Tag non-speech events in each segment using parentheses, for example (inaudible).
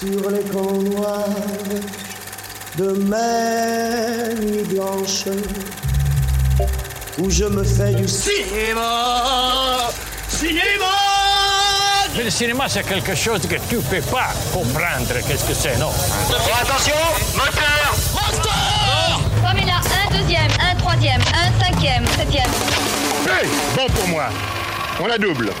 sur les camps noirs de mes nuits blanches où je me fais du cinéma, cinéma. Mais le cinéma, c'est quelque chose que tu peux pas comprendre. Qu'est-ce que c'est, non? Attention, moteur, moteur. Comme il a un deuxième, un troisième, un cinquième, septième. Hey, bon pour moi. On la double.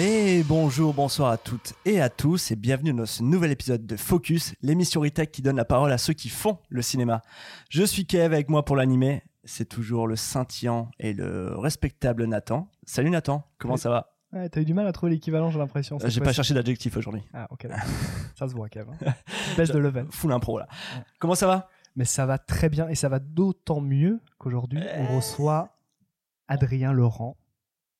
Et bonjour, bonsoir à toutes et à tous et bienvenue dans ce nouvel épisode de Focus, l'émission Retech qui donne la parole à ceux qui font le cinéma. Je suis Kev avec moi pour l'animer, c'est toujours le scintillant et le respectable Nathan. Salut Nathan, comment ça va? Ouais, t'as eu du mal à trouver l'équivalent, j'ai l'impression. Euh, J'ai pas cherché d'adjectif aujourd'hui. Ah, ok. (laughs) ça se voit, Kev. hein. Baisse de level. Full impro là. Ouais. Comment ça va? Mais ça va très bien et ça va d'autant mieux qu'aujourd'hui, on reçoit Adrien Laurent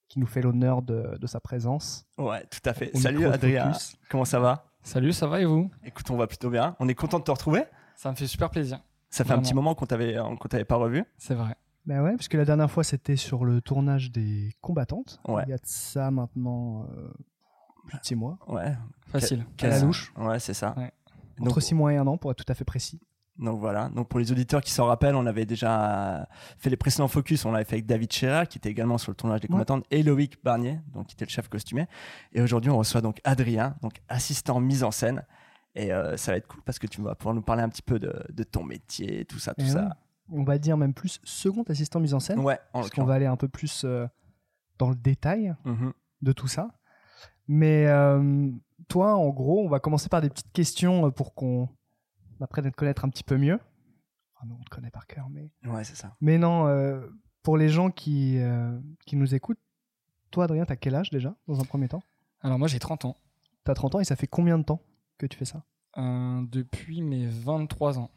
qui nous fait l'honneur de, de sa présence. Ouais, tout à fait. au Salut Adrien, comment ça va? Salut, ça va et vous? Écoute, on va plutôt bien. On est content de te retrouver. Ça me fait super plaisir. Ça fait un petit moment qu'on t'avait qu'on t'avait pas revu. C'est vrai. Ben ouais, parce que la dernière fois, c'était sur le tournage des combattantes. Ouais. Il y a de ça maintenant euh, plus de six mois. Ouais. Facile. À la louche. Ouais, c'est ça. Ouais. Donc, Entre six mois et un an, pour être tout à fait précis. Donc voilà, donc pour les auditeurs qui s'en rappellent, on avait déjà fait les précédents focus, on l'avait fait avec David Scherer qui était également sur le tournage des Ouais. combattantes et Loïc Barnier, donc qui était le chef costumier. Et aujourd'hui, on reçoit donc Adrien, donc assistant mise en scène. Et euh, ça va être cool parce que tu vas pouvoir nous parler un petit peu de, de ton métier, tout ça, tout Et ça. ouais, On va dire même plus second assistant mise en scène. Ouais, en parce qu'on va aller un peu plus euh, dans le détail. Mhm. de tout ça. Mais euh, toi, en gros, on va commencer par des petites questions pour qu'on apprenne à te connaître un petit peu mieux. Enfin, nous, on te connaît par cœur, mais... Ouais, c'est ça. Mais non, euh, pour les gens qui, euh, qui nous écoutent, toi, Adrien, t'as quel âge déjà, dans un premier temps? Alors moi j'ai 30 ans. T'as 30 ans et ça fait combien de temps que tu fais ça? Euh, depuis mes 23 ans.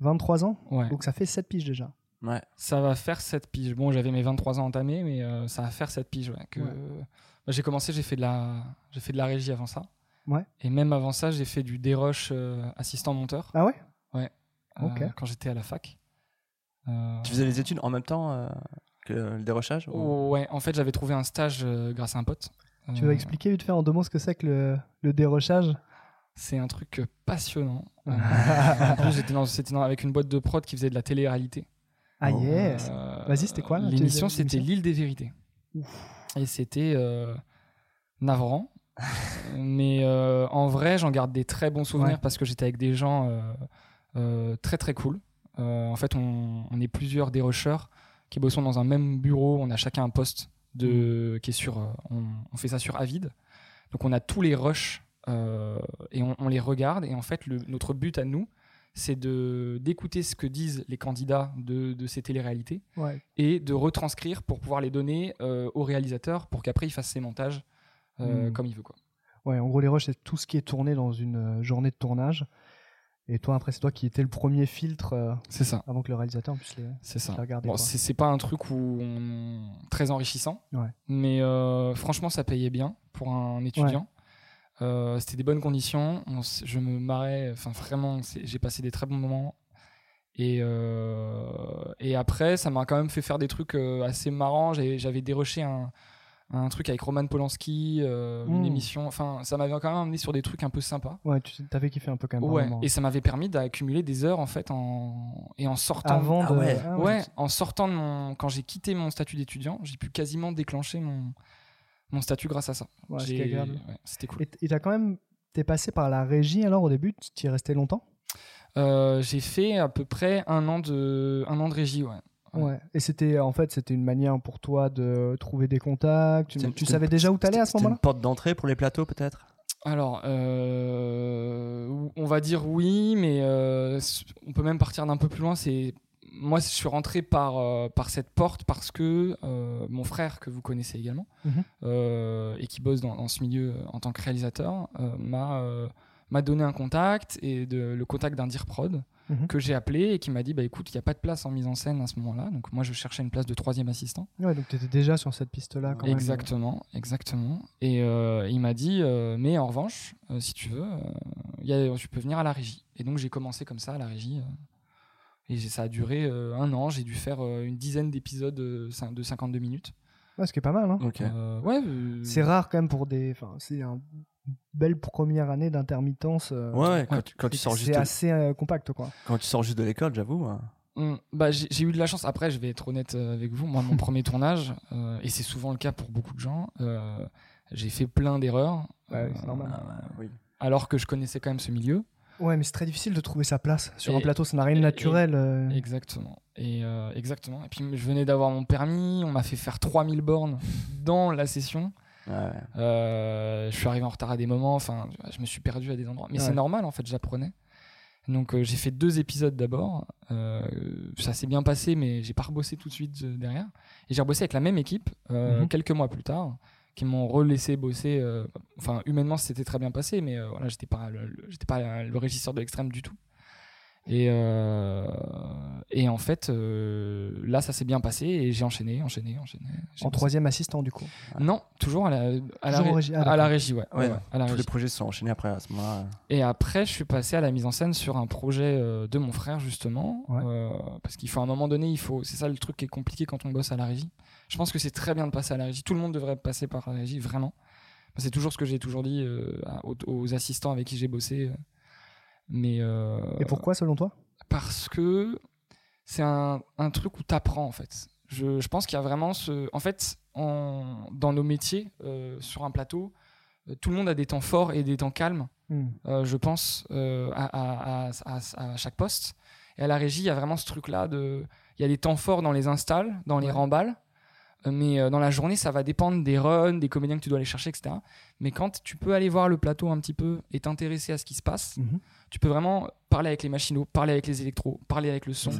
23 ans? Ouais. Donc ça fait 7 piges déjà. Ouais. Ça va faire 7 piges. Bon, j'avais mes 23 ans entamés, mais euh, ça va faire 7 piges. Ouais, que... Ouais. Bah, j'ai commencé, j'ai fait, de la... j'ai fait de la régie avant ça. Ouais. Et même avant ça, j'ai fait du dérush euh, assistant monteur Ah ouais? Euh, Ok. quand j'étais à la fac. Euh, Tu faisais les études en même temps euh, que le dérochage ou- Ouais, en fait, j'avais trouvé un stage euh, grâce à un pote. Tu vas expliquer vite fait en deux mots ce que c'est que le, le dérochage C'est un truc passionnant. (laughs) Euh, en plus, j'étais dans, c'était dans- avec une boîte de prod qui faisait de la télé-réalité. Ah Oh. yes Euh, Vas-y, c'était quoi, L'émission, c'était L'île des vérités. Et c'était euh, navrant. (laughs) Mais euh, en vrai, j'en garde des très bons souvenirs Ouais. parce que j'étais avec des gens euh, euh, très très cool. En fait, on, on est plusieurs dérocheurs qui bossons dans un même bureau. On a chacun un poste de, Mm. qui est sur. on, on fait ça sur Avid. Donc on a tous les rushs et on, on les regarde. Et en fait, le- notre but à nous, c'est de d'écouter ce que disent les candidats de, de ces téléréalités Ouais. et de retranscrire pour pouvoir les donner euh, au réalisateur pour qu'après il fasse ses montages euh, Mm. comme il veut. Quoi. Ouais, en gros, les rushs, c'est tout ce qui est tourné dans une euh, journée de tournage. Et toi, après, c'est toi qui étais le premier filtre euh, C'est ça. avant que le réalisateur puisse les, C'est ça. les regarder. Bon, c'est pas un truc où on... très enrichissant, Ouais. mais euh, franchement, ça payait bien pour un étudiant. Euh, C'était des bonnes conditions. On je me marrais. Enfin, vraiment, j'ai passé des très bons moments. Et, et après, ça m'a quand même fait faire des trucs assez marrants. J'avais déroché un, un truc avec Roman Polanski, euh, une Mm. émission. Enfin, ça m'avait quand même amené sur des trucs un peu sympas. Ouais, tu t'avais kiffé un peu quand même. Ouais, et ça m'avait permis d'accumuler des heures en fait en... et en sortant. Avant Ah de. ouais. ah ouais, en sortant de mon. Quand j'ai quitté mon statut d'étudiant, j'ai pu quasiment déclencher mon, mon statut grâce à ça. Ouais, C'était cool. Et t'as quand même. T'es passé par la régie alors au début? Tu y es resté longtemps? Euh, j'ai fait à peu près un an de, un an de régie, ouais. Ouais. Ouais. Et c'était en fait c'était une manière pour toi de trouver des contacts. Tu, savais déjà où t'allais à ce c'était moment-là? une porte d'entrée pour les plateaux peut-être? Alors, euh, on va dire oui, mais euh, on peut même partir d'un peu plus loin. C'est moi, je suis rentré par, euh, par cette porte parce que euh, mon frère, que vous connaissez également, Mhm. euh, et qui bosse dans, dans ce milieu en tant que réalisateur, euh, m'a euh, m'a donné un contact et de, le contact d'un dir prod Mhm. que j'ai appelé et qui m'a dit bah écoute, il n'y a pas de place en mise en scène à ce moment-là. Donc moi, je cherchais une place de troisième assistant. Ouais, donc t'étais déjà sur cette piste-là quand même. Exactement, exactement. Et euh, il m'a dit, euh, mais en revanche, euh, si tu veux, euh, y a- tu peux venir à la régie. Et donc j'ai commencé comme ça à la régie. euh, et ça a duré euh, un an. J'ai dû faire euh, une dizaine d'épisodes euh, de 52 minutes. Ouais, ce qui est pas mal. Hein. Euh, ouais. euh, C'est rare quand même pour des. Enfin, c'est un- une belle première année d'intermittence. euh, Ouais, ouais, quand, tu, quand tu c'est- sors juste C'est de, assez euh, compact, quoi. quand tu sors juste de l'école, j'avoue. hein. Hmm, bah, j'ai eu de la chance. Après, je vais être honnête euh, avec vous. Moi, mon (laughs) premier tournage, euh, et c'est souvent le cas pour beaucoup de gens, euh, j'ai fait plein d'erreurs. Ouais, c'est normal. Ah, oui. Alors que je connaissais quand même ce milieu. Ouais, mais c'est très difficile de trouver sa place sur Et- un plateau. Ça n'a rien de et- naturel. Exactement. Et euh, exactement. Et puis, je venais d'avoir mon permis. On m'a fait faire 3000 bornes dans la session. Ouais, ouais. Euh, je suis arrivé en retard à des moments. Enfin, je me suis perdu à des endroits. Mais Ouais. c'est normal, en fait, j'apprenais. Donc, euh, j'ai fait deux épisodes d'abord. Euh, ça s'est bien passé, mais j'ai pas rebossé tout de suite euh, derrière. Et j'ai rebossé avec la même équipe euh, Mhm. quelques mois plus tard, qui m'ont relaissé bosser. euh, enfin, humainement, c'était très bien passé, mais euh, voilà, j'étais pas, le, le- j'étais pas le régisseur de l'extrême du tout. Et, euh, et en fait, euh, là, ça s'est bien passé et j'ai enchaîné, enchaîné, enchaîné. En troisième assistant, du coup. Non, toujours à la, à régie. À la d'accord. régie, ouais. Ouais, ouais, ouais, à la Tous les projets se sont enchaînés après à ce moment-là. Et après, je suis passé à la mise en scène sur un projet euh, de mon frère, justement. Ouais. euh, parce qu'il faut, à un moment donné, il faut. C'est ça le truc qui est compliqué quand on bosse à la régie. Je pense que c'est très bien de passer à la régie. Tout le monde devrait passer par la régie, vraiment. C'est toujours ce que j'ai toujours dit euh, aux assistants avec qui j'ai bossé. Mais. euh, Et pourquoi, selon toi? parce que c'est un, un truc où tu apprends en fait. Je, je pense qu'il y a vraiment ce. En fait, en- dans nos métiers, euh, sur un plateau, euh, tout le monde a des temps forts et des temps calmes, Hmm. euh, je pense, euh, à, à- à- à- à chaque poste. Et à la régie, il y a vraiment ce truc-là de. Il y a des temps forts dans les installs, dans les remballes. Mais euh, dans la journée, ça va dépendre des runs, des comédiens que tu dois aller chercher, etc. Mais quand tu peux aller voir le plateau un petit peu et t'intéresser à ce qui se passe, Mhm. tu peux vraiment parler avec les machinaux, parler avec les électros, parler avec le son,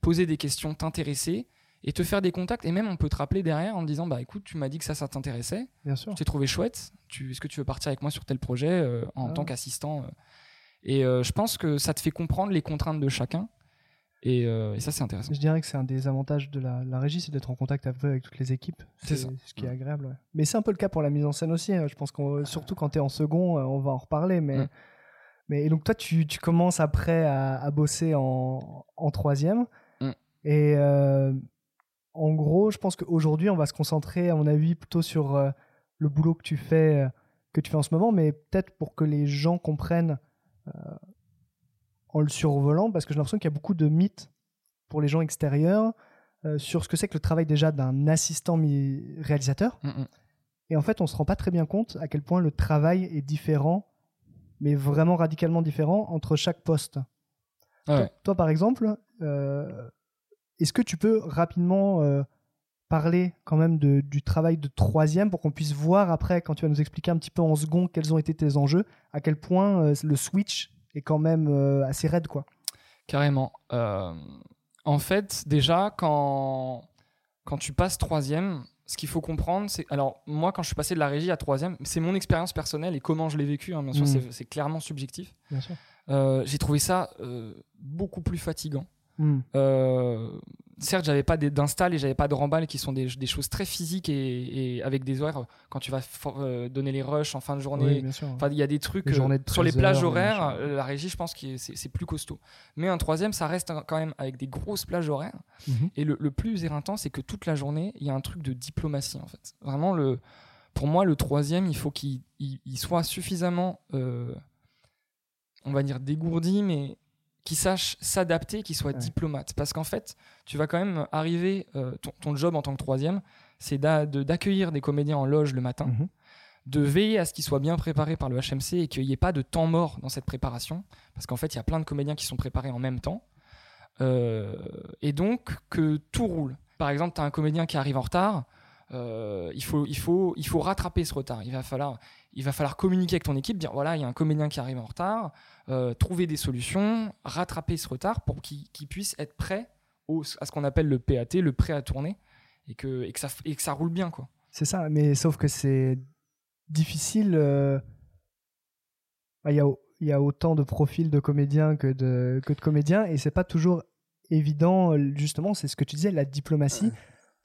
poser des questions, t'intéresser et te faire des contacts. Et même, on peut te rappeler derrière en te disant Bah écoute, tu m'as dit que ça, ça t'intéressait. Bien sûr. Je t'ai trouvé chouette. Est-ce que tu veux partir avec moi sur tel projet euh, en Ah. tant qu'assistant euh? Et euh, je pense que ça te fait comprendre les contraintes de chacun. Et, euh, et ça, c'est intéressant. Je dirais que c'est un des avantages de la, la régie, c'est d'être en contact peu avec toutes les équipes. C'est ça. Ce qui est agréable. ouais. Mais c'est un peu le cas pour la mise en scène aussi. hein. Je pense qu'on, surtout quand tu es en second, euh, on va en reparler. Mais, mais et donc toi, tu, tu commences après à, à bosser en, en troisième. Et euh, en gros, je pense qu'aujourd'hui, on va se concentrer, à mon avis, plutôt sur euh, le boulot que tu fais, euh, que tu fais en ce moment, mais peut-être pour que les gens comprennent euh, en le survolant, parce que j'ai l'impression qu'il y a beaucoup de mythes pour les gens extérieurs euh, sur ce que c'est que le travail déjà d'un assistant réalisateur. Mm, mm. Et en fait, on se rend pas très bien compte à quel point le travail est différent, mais vraiment radicalement différent entre chaque poste. Ah ouais. Toi, toi, par exemple, euh, est-ce que tu peux rapidement euh, parler quand même de- du travail de troisième pour qu'on puisse voir après, quand tu vas nous expliquer un petit peu en second quels ont été tes enjeux, à quel point euh, le switch est quand même euh, assez raide, quoi. Carrément. Euh, en fait, déjà, quand, quand tu passes troisième, ce qu'il faut comprendre, c'est. Alors, moi, quand je suis passé de la régie à troisième, c'est mon expérience personnelle et comment je l'ai vécu. hein, bien sûr, Mm. c'est- clairement subjectif. Bien sûr. Euh, J'ai trouvé ça euh, beaucoup plus fatigant. Euh, certes, j'avais pas d'install et j'avais pas de remballe qui sont des, des choses très physiques et, et avec des horaires. Quand tu vas euh, donner les rushs en fin de journée, Oui. Enfin, il y a des trucs euh, sur les 13 plages heures, horaires. euh, la régie, je pense que c'est plus costaud. Mais un troisième, ça reste quand même avec des grosses plages horaires. Mhm. Et le, le plus éreintant, c'est que toute la journée, il y a un truc de diplomatie en fait. Vraiment, le, pour moi, le troisième, il faut qu'il il- il soit suffisamment, euh, on va dire, dégourdi, mais qu'il sache s'adapter, qu'il soit Ouais. diplomate. Parce qu'en fait, tu vas quand même arriver, euh, ton, ton job en tant que troisième, c'est de- d'accueillir des comédiens en loge le matin Mhm. de veiller à ce qu'ils soient bien préparés par le HMC et qu'il n'y ait pas de temps mort dans cette préparation, parce qu'en fait, il y a plein de comédiens qui sont préparés en même temps, Euh, et donc que tout roule. Par exemple, tu as un comédien qui arrive en retard, euh, il, faut, il, faut, il faut rattraper ce retard. Il va, falloir, il va falloir communiquer avec ton équipe, dire voilà, il y a un comédien qui arrive en retard, euh, trouver des solutions, rattraper ce retard pour qu'il puisse être prêt au, à ce qu'on appelle le PAT, le prêt à tourner, et que, et que, ça, et que ça roule bien. quoi. C'est ça, mais sauf que c'est difficile. euh, bah, Il y, a, il y a autant de profils de comédiens que de, que de comédiens, et c'est pas toujours évident, justement, c'est ce que tu disais, la diplomatie,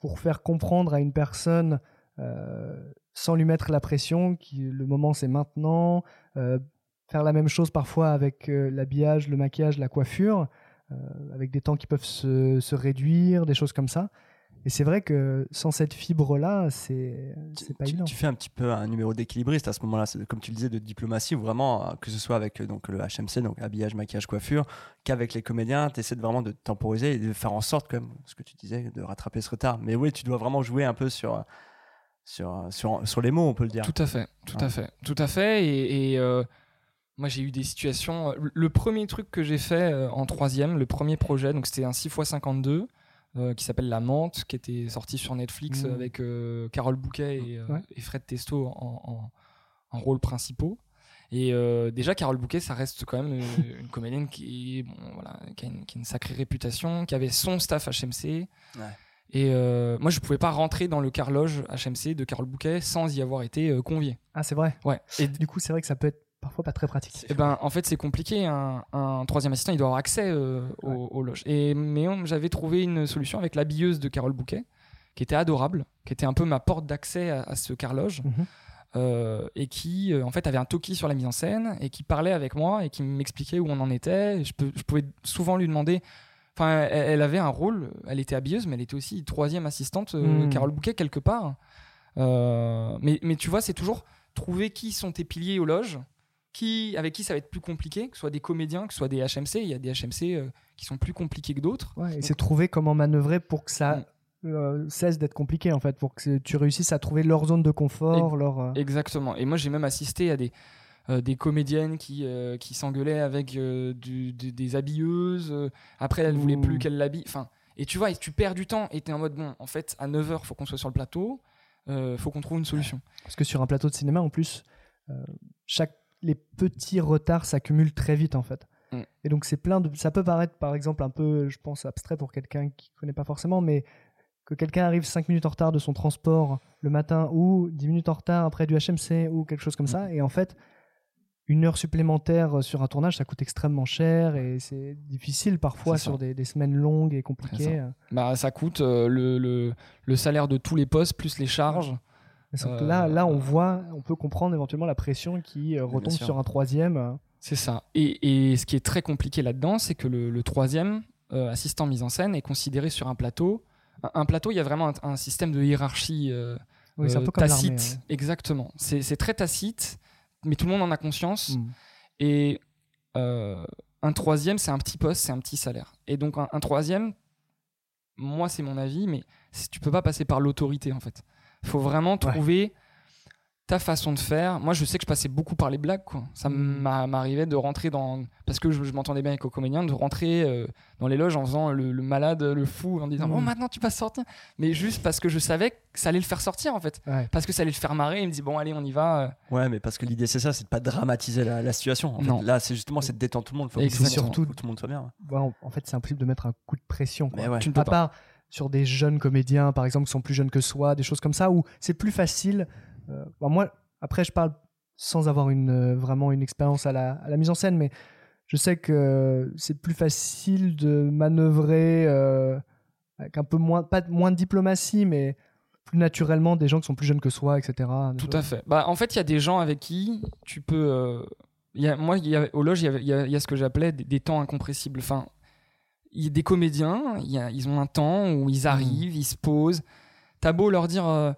pour faire comprendre à une personne, euh, sans lui mettre la pression, que le moment c'est maintenant, euh, faire la même chose parfois avec euh, l'habillage, le maquillage, la coiffure, euh, avec des temps qui peuvent se, se réduire, des choses comme ça. Et c'est vrai que sans cette fibre-là, c'est c'est pas tu, évident. tu fais un petit peu un numéro d'équilibriste à ce moment-là, comme tu le disais, de diplomatie, où vraiment, que ce soit avec donc, le HMC, donc habillage, maquillage, coiffure, qu'avec les comédiens, tu essaies de vraiment de temporiser et de faire en sorte, comme ce que tu disais, de rattraper ce retard. Mais oui, tu dois vraiment jouer un peu sur, sur, sur, sur les mots, on peut le dire. Tout à fait, tout Ouais. à fait, tout à fait. Et, et, euh, moi, j'ai eu des situations. euh, Le premier truc que j'ai fait euh, en troisième, le premier projet, donc c'était un 6x52 euh, qui s'appelle La Menthe, qui était sorti sur Netflix Mmh. avec euh, Carole Bouquet et, euh, Ouais. et Fred Testo en, en, en rôles principaux. Et euh, déjà, Carole Bouquet, ça reste quand même euh, une comédienne qui, bon, voilà, qui, a une, qui a une sacrée réputation, qui avait son staff HMC. Ouais. Et euh, moi, je pouvais pas rentrer dans le carloge HMC de Carole Bouquet sans y avoir été euh, convié. Ah, c'est vrai. Ouais. Et Du coup, c'est vrai que ça peut être parfois pas très pratique. eh ben, en fait, c'est compliqué. Un, un troisième assistant, il doit avoir accès euh, aux, Ouais. aux loges. Et, mais j'avais trouvé une solution avec l'habilleuse de Carole Bouquet, qui était adorable, qui était un peu ma porte d'accès à, à ce carloge, Mhm. euh, et qui, euh, en fait, avait un toki sur la mise en scène, et qui parlait avec moi, et qui m'expliquait où on en était. Et je, peux- je pouvais souvent lui demander... Enfin, elle, elle avait un rôle, elle était habilleuse, mais elle était aussi troisième assistante, Mhm. Carole Bouquet, quelque part. Euh, mais, mais tu vois, c'est toujours trouver qui sont tes piliers aux loges, qui, avec qui ça va être plus compliqué, que ce soit des comédiens, que ce soit des HMC. Il y a des HMC euh, qui sont plus compliqués que d'autres. Ouais, et c'est trouver comment manœuvrer pour que ça Mm. euh, cesse d'être compliqué en fait, pour que tu réussisses à trouver leur zone de confort, leur. euh, Exactement. Et moi, j'ai même assisté à des, des comédiennes qui, euh, qui s'engueulaient avec euh, du- des habilleuses. euh, après, elles voulaient Ouh. plus qu'elles l'habillent. Enfin, et tu vois, et tu perds du temps. Et t'es en mode, bon, en fait, à 9h, faut qu'on soit sur le plateau. euh, faut qu'on trouve une solution. Parce que sur un plateau de cinéma, en plus, euh, chaque les petits retards s'accumulent très vite en fait. Mm. Et donc c'est plein de. Ça peut paraître par exemple un peu, je pense, abstrait pour quelqu'un qui connaît pas forcément, mais que quelqu'un arrive 5 minutes en retard de son transport le matin ou 10 minutes en retard après du HMC ou quelque chose comme Mm. ça, et en fait. Une heure supplémentaire sur un tournage, ça coûte extrêmement cher et c'est difficile parfois ça. sur des, des semaines longues et compliquées. Bah, ça coûte euh, le, le, le salaire de tous les postes plus les charges. Euh, là, là, on voit, on peut comprendre éventuellement la pression qui euh, retombe sur un troisième. euh. C'est ça. Et, et ce qui est très compliqué là-dedans, c'est que le, le troisième euh, assistant mise en scène est considéré sur un plateau. Un, un plateau, il y a vraiment un, un système de hiérarchie euh, Oui, un euh, peu comme tacite. hein. Exactement. C'est c'est très tacite, mais tout le monde en a conscience. Mm. Et euh, un troisième, c'est un petit poste, c'est un petit salaire. Et donc un, un troisième, moi c'est mon avis, mais tu peux pas passer par l'autorité en fait. Il faut vraiment Ouais. trouver ta façon de faire. Moi je sais que je passais beaucoup par les blagues. Quoi. Ça Mm. m'a- m'arrivait de rentrer dans... Parce que je, je m'entendais bien avec le comédien, de rentrer euh, dans les loges en faisant le, le malade, le fou, en disant Mm. « Oh maintenant tu vas sortir !» Mais juste parce que je savais que ça allait le faire sortir en fait. Ouais. Parce que ça allait le faire marrer. Il me dit « Bon allez on y va. euh. Ouais, mais parce que l'idée c'est ça, c'est de pas dramatiser la, la situation. En fait, Non. là, c'est justement c'est de détendre tout le monde. Faut que, Exactement. tout, le monde- Surtout- tout le monde soit bien. Ouais, en- en fait, c'est impossible de mettre un coup de pression. quoi. Mais ouais. Tu ne peux à pas. part sur des jeunes comédiens, par exemple, qui sont plus jeunes que soi, des choses comme ça, où c'est plus facile. Euh, bon, moi, après, je parle sans avoir une, euh, vraiment une expérience à la, à la mise en scène, mais je sais que c'est plus facile de manœuvrer euh, avec un peu moins, pas moins de diplomatie, mais plus naturellement des gens qui sont plus jeunes que soi, etc. Tout à fait. Bah, en fait, il y a des gens avec qui tu peux. euh, il y a, moi, y a, au loge, il y a, y y ce que j'appelais des, des temps incompressibles. Enfin, il y a des comédiens, y ils ont un temps où ils arrivent, ils se posent. T'as beau leur dire. euh,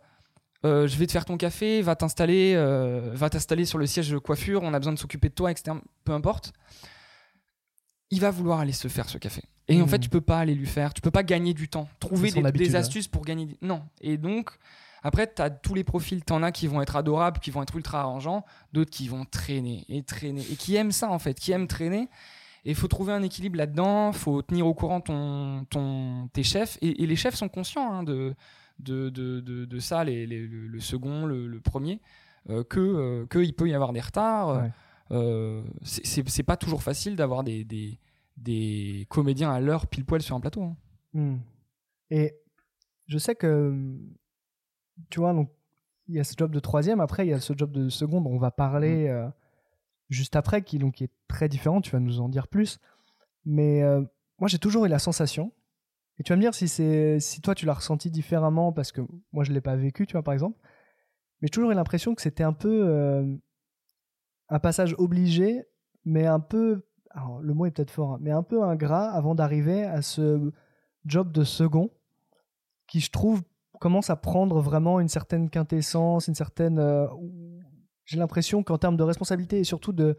euh, je vais te faire ton café, va t'installer, euh, va t'installer sur le siège de coiffure, on a besoin de s'occuper de toi, etc. Peu importe. Il va vouloir aller se faire ce café. Et en fait, tu peux pas aller lui faire, tu peux pas gagner du temps. Trouver des, habitude, des ouais. astuces pour gagner. du- Non. Et donc, après, tu as tous les profils. Tu en as qui vont être adorables, qui vont être ultra arrangeants, d'autres qui vont traîner et traîner et qui aiment ça en fait, qui aiment traîner. Et il faut trouver un équilibre là-dedans, faut tenir au courant ton, ton, tes chefs. Et, et les chefs sont conscients hein, de, de, de, de, de ça, les, les- le, second, le, le premier, euh, que euh, qu'il peut y avoir des retards. Ouais. Euh, c'est- pas toujours facile d'avoir des, des, des comédiens à l'heure pile poil sur un plateau. hein. Hmm. Et je sais que, tu vois, donc il y a ce job de troisième, après il y a ce job de second dont on va parler euh, juste après, qui, donc, qui est très différent, tu vas nous en dire plus. Mais euh, moi j'ai toujours eu la sensation, et tu vas me dire si, c'est, si toi tu l'as ressenti différemment, parce que moi je ne l'ai pas vécu, tu vois, par exemple, mais j'ai toujours eu l'impression que c'était un peu euh, un passage obligé, mais un peu, alors, le mot est peut-être fort, hein, mais un peu ingrat avant d'arriver à ce job de second qui je trouve commence à prendre vraiment une certaine quintessence, une certaine. euh, J'ai l'impression qu'en termes de responsabilité et surtout de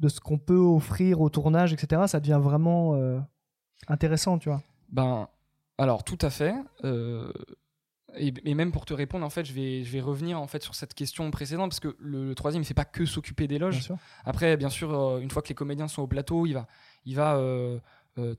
de ce qu'on peut offrir au tournage, etc., ça devient vraiment euh, intéressant, tu vois. Ben, alors tout à fait. euh, et, et même pour te répondre, en fait, je vais, je vais revenir en fait sur cette question précédente parce que le, le troisième, il fait pas que s'occuper des loges. Après, bien sûr, euh, une fois que les comédiens sont au plateau, il va, il va euh,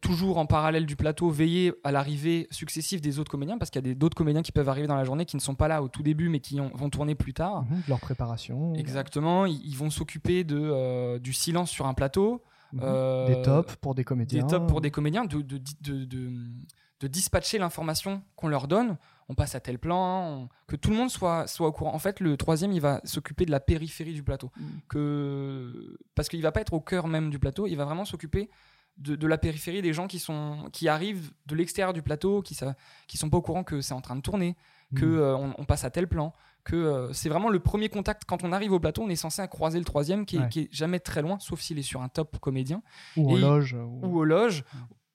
toujours en parallèle du plateau veiller à l'arrivée successive des autres comédiens parce qu'il y a d'autres comédiens qui peuvent arriver dans la journée qui ne sont pas là au tout début mais qui ont- vont tourner plus tard. De leur préparation. Exactement, ils, ils vont s'occuper de, du silence sur un plateau, des tops pour des comédiens. des tops pour des comédiens, de, de, de, de- dispatcher l'information qu'on leur donne. On passe à tel plan, on- que tout le monde soit, soit au courant. En fait, le troisième, il va s'occuper de la périphérie du plateau. Mm. Que, parce qu'il va pas être au cœur même du plateau, il va vraiment s'occuper de, de la périphérie des gens qui, sont, qui arrivent de l'extérieur du plateau, qui ne qui sont pas au courant que c'est en train de tourner, que Mm. euh, on, on passe à tel plan, que euh, c'est vraiment le premier contact. Quand on arrive au plateau, on est censé croiser le troisième qui est, Ouais. qui est jamais très loin, sauf s'il est sur un top comédien ou et- loge. ou- ou aux loges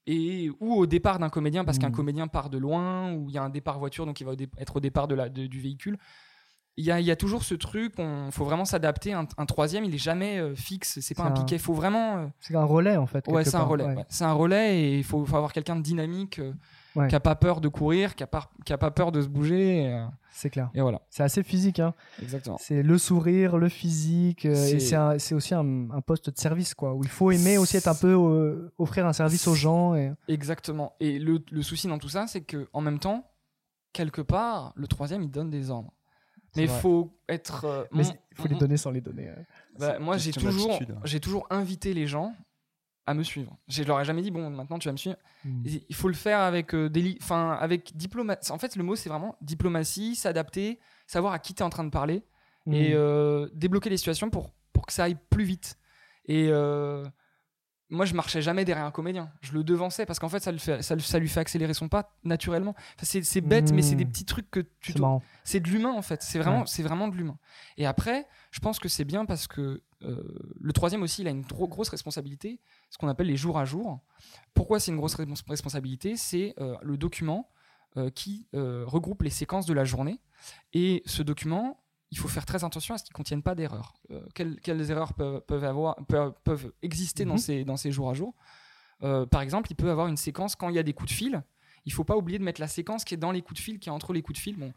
et ou au départ d'un comédien parce qu'un Mm. comédien part de loin ou il y a un départ voiture donc il va au être au départ de la, de- du véhicule il y a, il y a toujours ce truc il faut vraiment s'adapter un, un troisième il est jamais euh, fixe c'est pas un un- piquet il faut vraiment euh, C'est un relais, en fait. ouais c'est un relais ouais. ouais. c'est un relais et il faut, faut avoir quelqu'un de dynamique euh, Ouais. qui a pas peur de courir qui a pas qui a pas peur de se bouger euh, C'est clair. et voilà C'est assez physique. Hein. exactement C'est le sourire, le physique. euh, C'est- et c'est aussi un, un poste de service, quoi. Où il faut aimer aussi être un peu. euh, offrir un service aux gens. Et... Exactement. Et le, le souci dans tout ça, c'est que en même temps, quelque part, le troisième, il donne des ordres. Mais il faut être. euh, Mais il faut les donner sans les donner. euh. bah, moi, j'ai toujours, d'attitude. j'ai toujours invité les gens à me suivre. Je leur ai jamais dit bon, maintenant tu vas me suivre. Mm. Il faut le faire avec euh, des, enfin avec diplomatie. En fait, le mot c'est vraiment diplomatie, s'adapter, savoir à qui tu es en train de parler et Mm. euh, débloquer les situations pour, pour que ça aille plus vite. Et euh, moi, je marchais jamais derrière un comédien. Je le devançais parce qu'en fait, ça, le fait, ça, lui fait accélérer son pas naturellement. Enfin, c'est, bête, mais c'est des Mm. petits trucs que tu C'est de l'humain en fait. C'est vraiment, Ouais. c'est vraiment de l'humain. Et après, je pense que c'est bien parce que euh, le troisième aussi, il a une gro- grosse responsabilité, ce qu'on appelle les jours à jour. Pourquoi c'est une grosse respons- responsabilité? C'est euh, le document euh, qui regroupe les séquences de la journée. Et ce document, il faut faire très attention à ce qu'il ne contienne pas d'erreurs. Euh, quelles, quelles erreurs peuvent, peuvent, avoir, peuvent, peuvent exister dans, Mhm. ces, dans ces jours à jour? Euh, Par exemple, il peut avoir une séquence quand il y a des coups de fil. Il faut pas oublier de mettre la séquence qui est dans les coups de fil, qui est entre les coups de fil. Bon,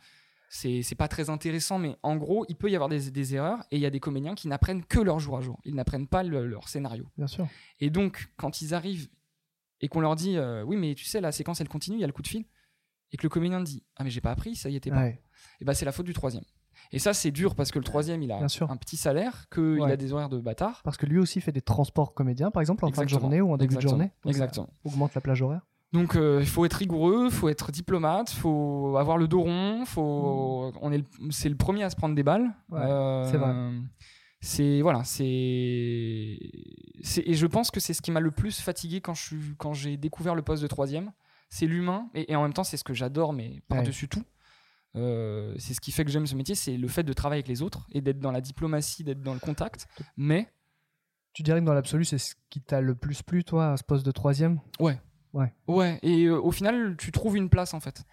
c'est c'est pas très intéressant, mais en gros, il peut y avoir des, des erreurs et il y a des comédiens qui n'apprennent que leur jour à jour. Ils n'apprennent pas le- leur scénario. Bien sûr. Et donc, quand ils arrivent et qu'on leur dit euh, Oui, mais tu sais, la séquence elle continue, il y a le coup de fil, et que le comédien dit Ah, mais j'ai pas appris, ça y était pas. Ouais. Et bah, c'est la faute du troisième. Et ça, c'est dur parce que le troisième, il a Bien sûr. un petit salaire, qu'il Ouais. a des horaires de bâtard. Parce que lui aussi fait des transports comédiens, par exemple, en fin de Exactement. journée ou en début Exactement. de journée. Donc, ça Exactement. Augmente la plage horaire. Donc euh, il faut être rigoureux, il faut être diplomate, il faut avoir le dos rond, faut on est le- c'est le premier à se prendre des balles. Mm. Ouais, Euh, c'est vrai. C'est voilà, c'est c'est- et je pense que c'est ce qui m'a le plus fatigué quand je suis quand j'ai découvert le poste de troisième. C'est l'humain et, et en même temps c'est ce que j'adore mais par dessus tout. Euh, c'est ce qui fait que j'aime ce métier, c'est le fait de travailler avec les autres et d'être dans la diplomatie, d'être dans le contact. Mais Tu dirais que dans l'absolu, c'est ce qui t'a le plus plu, toi, à ce poste de troisième? Ouais, et euh, au final tu trouves une place en fait.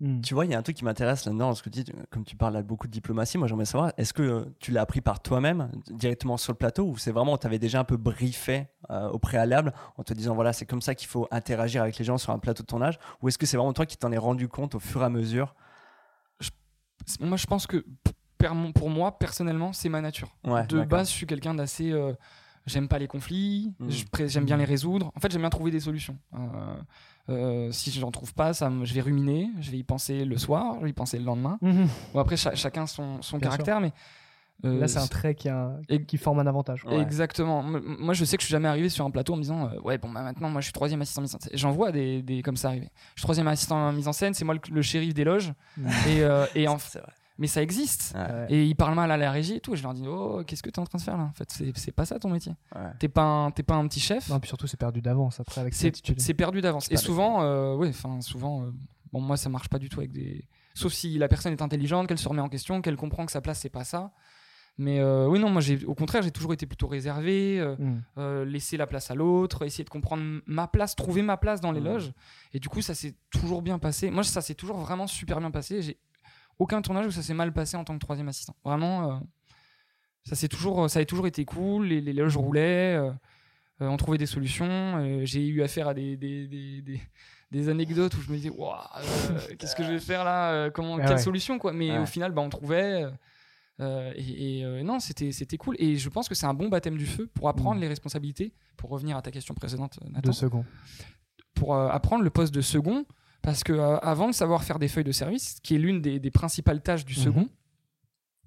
Hmm. Tu vois, il y a un truc qui m'intéresse là-dedans, ce que tu dis, comme tu parles là beaucoup de diplomatie, moi j'aimerais savoir, est-ce que euh, tu l'as appris par toi-même, directement sur le plateau, ou c'est vraiment, tu avais déjà un peu briefé euh, au préalable, en te disant, voilà, c'est comme ça qu'il faut interagir avec les gens sur un plateau de tournage, ou est-ce que c'est vraiment toi qui t'en es rendu compte au fur et à mesure Moi, je pense que pour moi, personnellement, c'est ma nature. Ouais, de base, je suis quelqu'un d'assez. euh, j'aime pas les conflits, Mm. je j'aime bien les résoudre. En fait, j'aime bien trouver des solutions. Euh, euh, si j'en trouve pas, ça, je vais ruminer, je vais y penser le soir, je vais y penser le lendemain. Bon, après, cha- chacun son, caractère, mais. Euh, Là, c'est un trait qui, a- qui forme un avantage. Ouais. Exactement. Moi, je sais que je suis jamais arrivé sur un plateau en me disant euh, ouais bon bah maintenant moi je suis troisième assistant mise en scène. J'en vois des, des comme ça arriver. Je suis troisième assistant mise en scène, c'est moi le, le shérif des loges. Mm. (laughs) Et, euh, et en, (laughs) C'est vrai. mais ça existe. Ouais. Et ils parlent mal à la régie et tout. Et je leur dis oh qu'est-ce que t'es en train de faire là? En fait c'est c'est pas ça ton métier. Ouais. T'es pas un t'es pas un petit chef. Non, puis surtout, c'est perdu d'avance après avec C'est perdu d'avance. Et souvent euh, ouais enfin souvent euh, bon moi ça marche pas du tout avec des sauf si la personne est intelligente, qu'elle se remet en question, qu'elle comprend que sa place c'est pas ça. Mais euh, oui, non, moi, au contraire, j'ai toujours été plutôt réservé, euh, Hmm. euh, laisser la place à l'autre, essayer de comprendre ma place, trouver ma place dans les Mhm. loges. Et du coup, ça s'est toujours bien passé. Moi, ça s'est toujours vraiment super bien passé. J'ai aucun tournage où ça s'est mal passé en tant que troisième assistant. Vraiment, euh, ça, s'est toujours, ça a toujours été cool. Les, les loges roulaient, on trouvait des solutions. j'ai eu affaire à des, des, des, des- des anecdotes où je me disais, euh, (laughs) qu'est-ce que je vais faire là Comment, Ah Quelle ouais. solution quoi Mais Ouais. au final, bah, on trouvait. Euh, euh, et et, euh, non, c'était c'était cool. Et je pense que c'est un bon baptême du feu pour apprendre Mm. les responsabilités. Pour revenir à ta question précédente, Nathan Deux secondes. pour euh, apprendre le poste de second, parce que euh, avant de savoir faire des feuilles de service, qui est l'une des, des principales tâches du Mhm. second,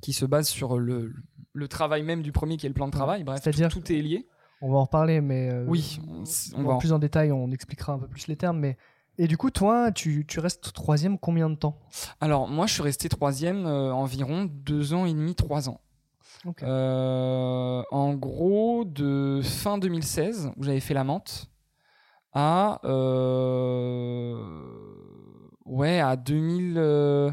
qui se base sur le, le travail même du premier, qui est le plan de travail. Bref, tout, C'est-à-dire- tout est lié. On va en reparler, mais euh, Oui, on, on va. en- plus en détail, on expliquera un peu plus les termes. Mais et du coup, toi, tu, tu restes troisième combien de temps? Alors moi, je suis resté troisième euh, environ deux ans et demi, trois ans. Euh, en gros, de fin 2016, où j'avais fait la menthe, à euh, ouais à 2000 euh,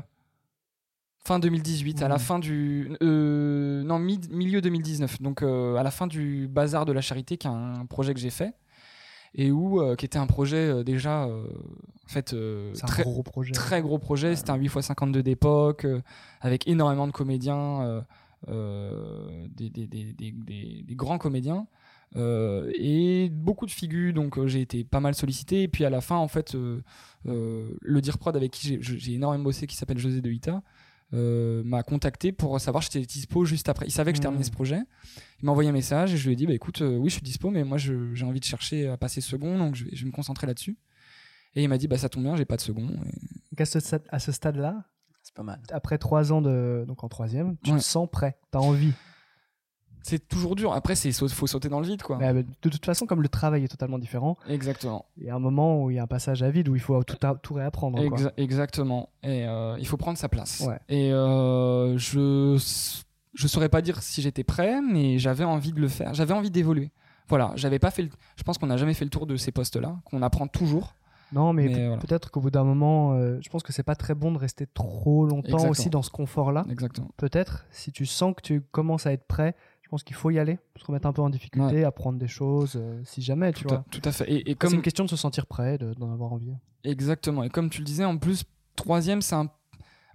fin 2018, à la Mhm. fin du euh, non mi- milieu 2019, donc euh, à la fin du bazar de la charité, qui est un projet que j'ai fait et où euh, qui était un projet euh, déjà euh, en fait un très gros projet. très gros projet. C'était un 8x52 d'époque, euh, avec énormément de comédiens, des, des- des- des- des- des grands comédiens, euh, et beaucoup de figures. Donc euh, j'ai été pas mal sollicité. Et puis à la fin, en fait, euh, le dire prod avec qui j'ai- énormément bossé, qui s'appelle José de Hita, euh, m'a contacté pour savoir si j'étais dispo juste après. Il savait que je Mhm. terminais ce projet. Il m'a envoyé un message et je lui ai dit bah écoute, euh, oui, je suis dispo, mais moi je- j'ai envie de chercher à passer second, donc je vais, je vais me concentrer là-dessus. Et il m'a dit bah ça tombe bien, j'ai pas de second. Et Donc à ce, stade- à ce stade-là, C'est pas mal. après trois ans de donc en troisième, tu Ouais. te sens prêt, t'as envie. C'est toujours dur. Après, c'est faut sauter dans le vide, quoi. Mais, euh, de toute façon, comme le travail est totalement différent, Exactement. il y a un moment où il y a un passage à vide où il faut tout, à- tout réapprendre. quoi. Exactement. Et euh, il faut prendre sa place. Ouais. Et euh, je je saurais pas dire si j'étais prêt, mais j'avais envie de le faire. J'avais envie d'évoluer. Voilà. J'avais pas fait. Le... Je pense qu'on n'a jamais fait le tour de ces postes-là, qu'on apprend toujours. Non, mais, Mais peut- voilà. peut-être qu'au bout d'un moment, euh, je pense que c'est pas très bon de rester trop longtemps Exactement. aussi dans ce confort-là. Exactement. Peut-être, si tu sens que tu commences à être prêt, je pense qu'il faut y aller, se remettre un peu en difficulté, apprendre des choses, euh, si jamais, tu Tout à, vois. tout à fait. Et, et Comme... C'est une question de se sentir prêt, de- d'en avoir envie. Exactement. Et comme tu le disais, en plus, troisième, c'est un.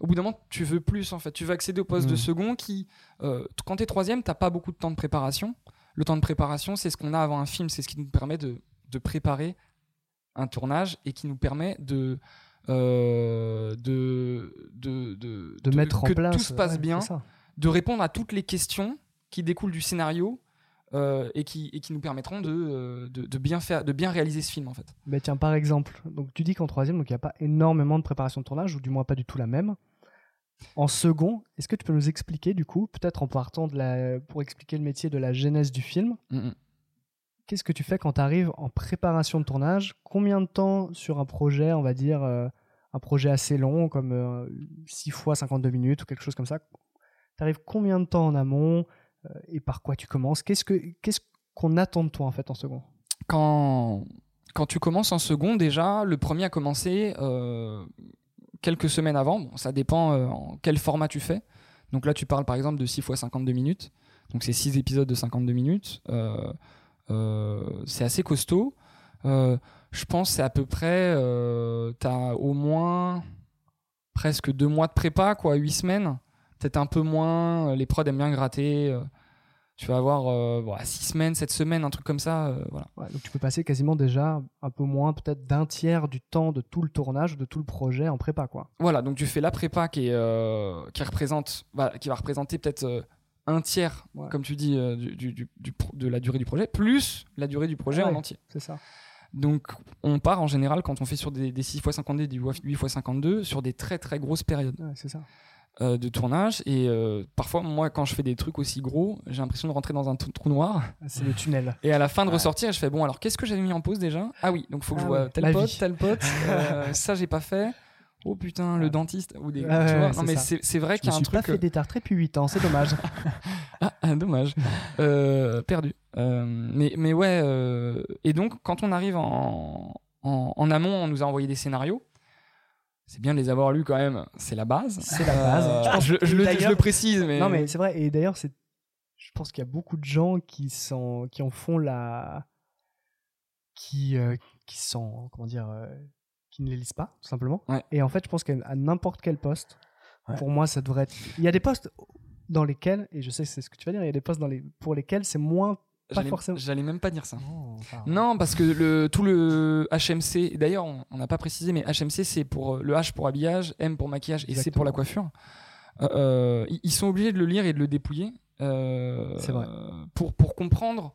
Au bout d'un moment, tu veux plus, en fait. Tu veux accéder au poste Mm. de second qui, euh, quand tu es troisième, t'as pas beaucoup de temps de préparation. Le temps de préparation, c'est ce qu'on a avant un film, c'est ce qui nous permet de, de préparer un tournage et qui nous permet de. euh, de, de, de, De, mettre que en place. tout se passe ouais, bien, de répondre à toutes les questions qui découlent du scénario euh, et, qui, et qui nous permettront de, euh, de, de bien faire, de bien réaliser ce film en fait. Mais tiens, par exemple, donc tu dis qu'en troisième, il n'y a pas énormément de préparation de tournage, ou du moins pas du tout la même. En second, est-ce que tu peux nous expliquer, du coup, peut-être en partant de la, pour expliquer le métier de la genèse du film, qu'est-ce que tu fais quand tu arrives en préparation de tournage? Combien de temps sur un projet, on va dire, euh, un projet assez long, comme 6 fois 52 minutes ou quelque chose comme ça? Tu arrives combien de temps en amont? euh, et par quoi tu commences? Qu'est-ce que qu'est-ce qu'on attend de toi en fait en second? Quand, quand tu commences en second, déjà, le premier a commencé euh, quelques semaines avant. Bon, ça dépend euh, en quel format tu fais. Donc là, tu parles par exemple de 6 fois 52 minutes. Donc c'est 6 épisodes de 52 minutes. Euh, euh, c'est assez costaud. Euh, je pense c'est à peu près. tu as au moins presque deux mois de prépa, quoi, 8 semaines. Peut-être un peu moins. Les prods aiment bien gratter. euh, tu vas avoir euh, voilà, 6 semaines, 7 semaines, un truc comme ça. euh, voilà. Ouais, donc tu peux passer quasiment déjà un peu moins, peut-être d'un tiers du temps de tout le tournage, de tout le projet en prépa, quoi. Voilà, donc tu fais la prépa qui, est, euh, qui, représente, va- qui va représenter peut-être euh, un tiers, Ouais. comme tu dis, euh, du, du- de la durée du projet, plus la durée du projet Ah en entier. C'est ça. Donc on part en général, quand on fait sur des, des 6 x 52, des 8 x 52, sur des très très grosses périodes Ouais, c'est ça. Euh, de tournage. Et euh, parfois, moi, quand je fais des trucs aussi gros, j'ai l'impression de rentrer dans un trou noir. C'est le tunnel. Et à la fin de Ouais. ressortir, je fais bon, alors qu'est-ce que j'avais mis en pause déjà? Ah oui, donc faut que Ah je vois tel pote, tel (laughs) pote, euh, ça j'ai pas fait. Oh putain, le dentiste ou des. Ouais, tu ouais, vois ouais, non c'est mais c'est c'est vrai Je qu'il y a un suis pas truc. fait d'étartre depuis 8 ans, c'est dommage. (laughs) Ah, ah, dommage. Euh, perdu. Euh, mais, mais ouais, euh, et donc quand on arrive en, en, en amont, on nous a envoyé des scénarios. C'est bien de les avoir lus quand même, c'est la base. C'est la base. Euh, Je pense je, le, je d'ailleurs- le précise, mais. Non, mais c'est vrai. Et d'ailleurs, c'est je pense qu'il y a beaucoup de gens qui, sont, qui en font la. qui, euh, qui sont. comment dire. euh, qui ne les lisent pas, tout simplement. Ouais. Et en fait, je pense qu'à n'importe quel poste, Ouais. pour moi, ça devrait être. Il y a des postes dans lesquels, et je sais que c'est ce que tu vas dire, il y a des postes dans les, pour lesquels c'est moins. Pas J'allais forcément. j'allais même pas dire ça. Non, enfin, Non, parce que le, tout le HMC, d'ailleurs, on n'a pas précisé, mais HMC, c'est pour euh, le H pour habillage, M pour maquillage et C pour la coiffure. Euh, euh, ils- sont obligés de le lire et de le dépouiller euh, C'est vrai. pour, pour comprendre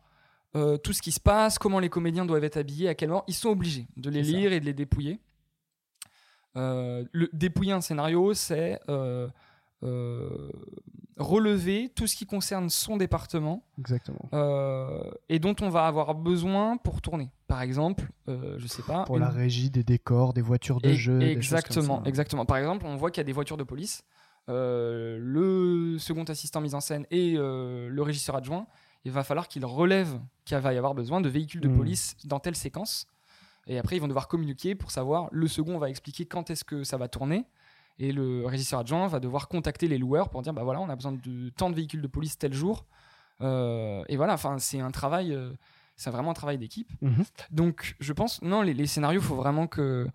euh, tout ce qui se passe, comment les comédiens doivent être habillés, à quel moment. Ils sont obligés de les ça. lire et de les dépouiller. Euh, le, dépouiller un scénario, c'est euh, euh, relever tout ce qui concerne son département Exactement. euh, et dont on va avoir besoin pour tourner. Par exemple, euh, je sais pas. Pour une- la régie des décors, des voitures de jeu. Exactement, ça. exactement. Par exemple, on voit qu'il y a des voitures de police. euh, le second assistant mise en scène et euh, le régisseur adjoint, il va falloir qu'ils relèvent qu'il va y avoir besoin de véhicules de Mm. police dans telle séquence. Et après, ils vont devoir communiquer pour savoir. Le second va expliquer quand est-ce que ça va tourner. Et le régisseur adjoint va devoir contacter les loueurs pour dire bah voilà, on a besoin de tant de véhicules de police tel jour. Euh, et voilà, enfin, c'est un travail, euh, c'est vraiment un travail d'équipe. Mhm. Donc, je pense, non, les, les scénarios, faut vraiment que.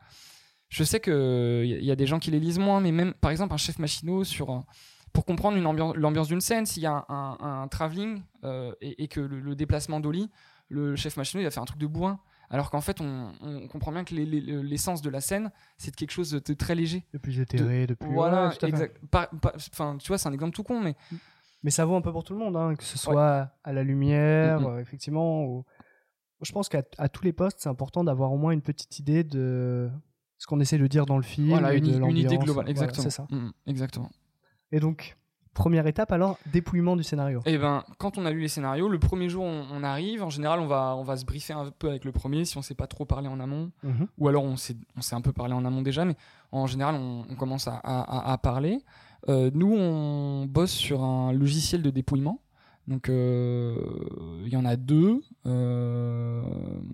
Je sais qu'il y, a- y a des gens qui les lisent moins, mais même, par exemple, un chef machinot, sur, un- pour comprendre une ambiance- l'ambiance d'une scène, s'il y a un, un, un travelling euh, et, et que le, le déplacement d'Oli, le chef machinot, il va faire un truc de bourrin. Alors qu'en fait, on, on comprend bien que les- les- l'essence de la scène, c'est de quelque chose de très léger. De plus éthéré, de, plus. Voilà, Ouais, exact. Enfin, tu vois, c'est un exemple tout con, mais Mais ça vaut un peu pour tout le monde, hein, que ce soit à la lumière, Mhm. euh, effectivement. ou- Je pense qu'à tous les postes, c'est important d'avoir au moins une petite idée de ce qu'on essaie de dire dans le film. voilà, une, de une idée globale. Voilà, Exactement. c'est ça. Mm, exactement. Et donc, première étape alors, dépouillement du scénario. Et ben, quand on a lu les scénarios, le premier jour on, on arrive, en général on va, on va se briefer un peu avec le premier si on sait pas trop parler en amont, Mhm. ou alors on s'est, on s'est un peu parlé en amont déjà, mais en général on, on commence à, à- à- à parler. Euh, nous on bosse sur un logiciel de dépouillement. Donc euh, il y en a deux, euh,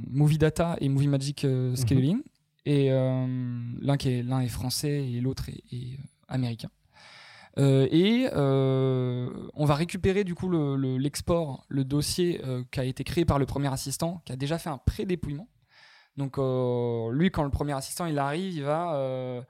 Movie Data et Movie Magic euh, Scheduling. Et l'un, qui est, l'un est français et l'autre est, est, américain. Euh, et euh, on va récupérer du coup le- le- l'export, le, dossier euh, qui a été créé par le premier assistant, qui a déjà fait un pré-dépouillement. Donc lui, quand le premier assistant il arrive, il va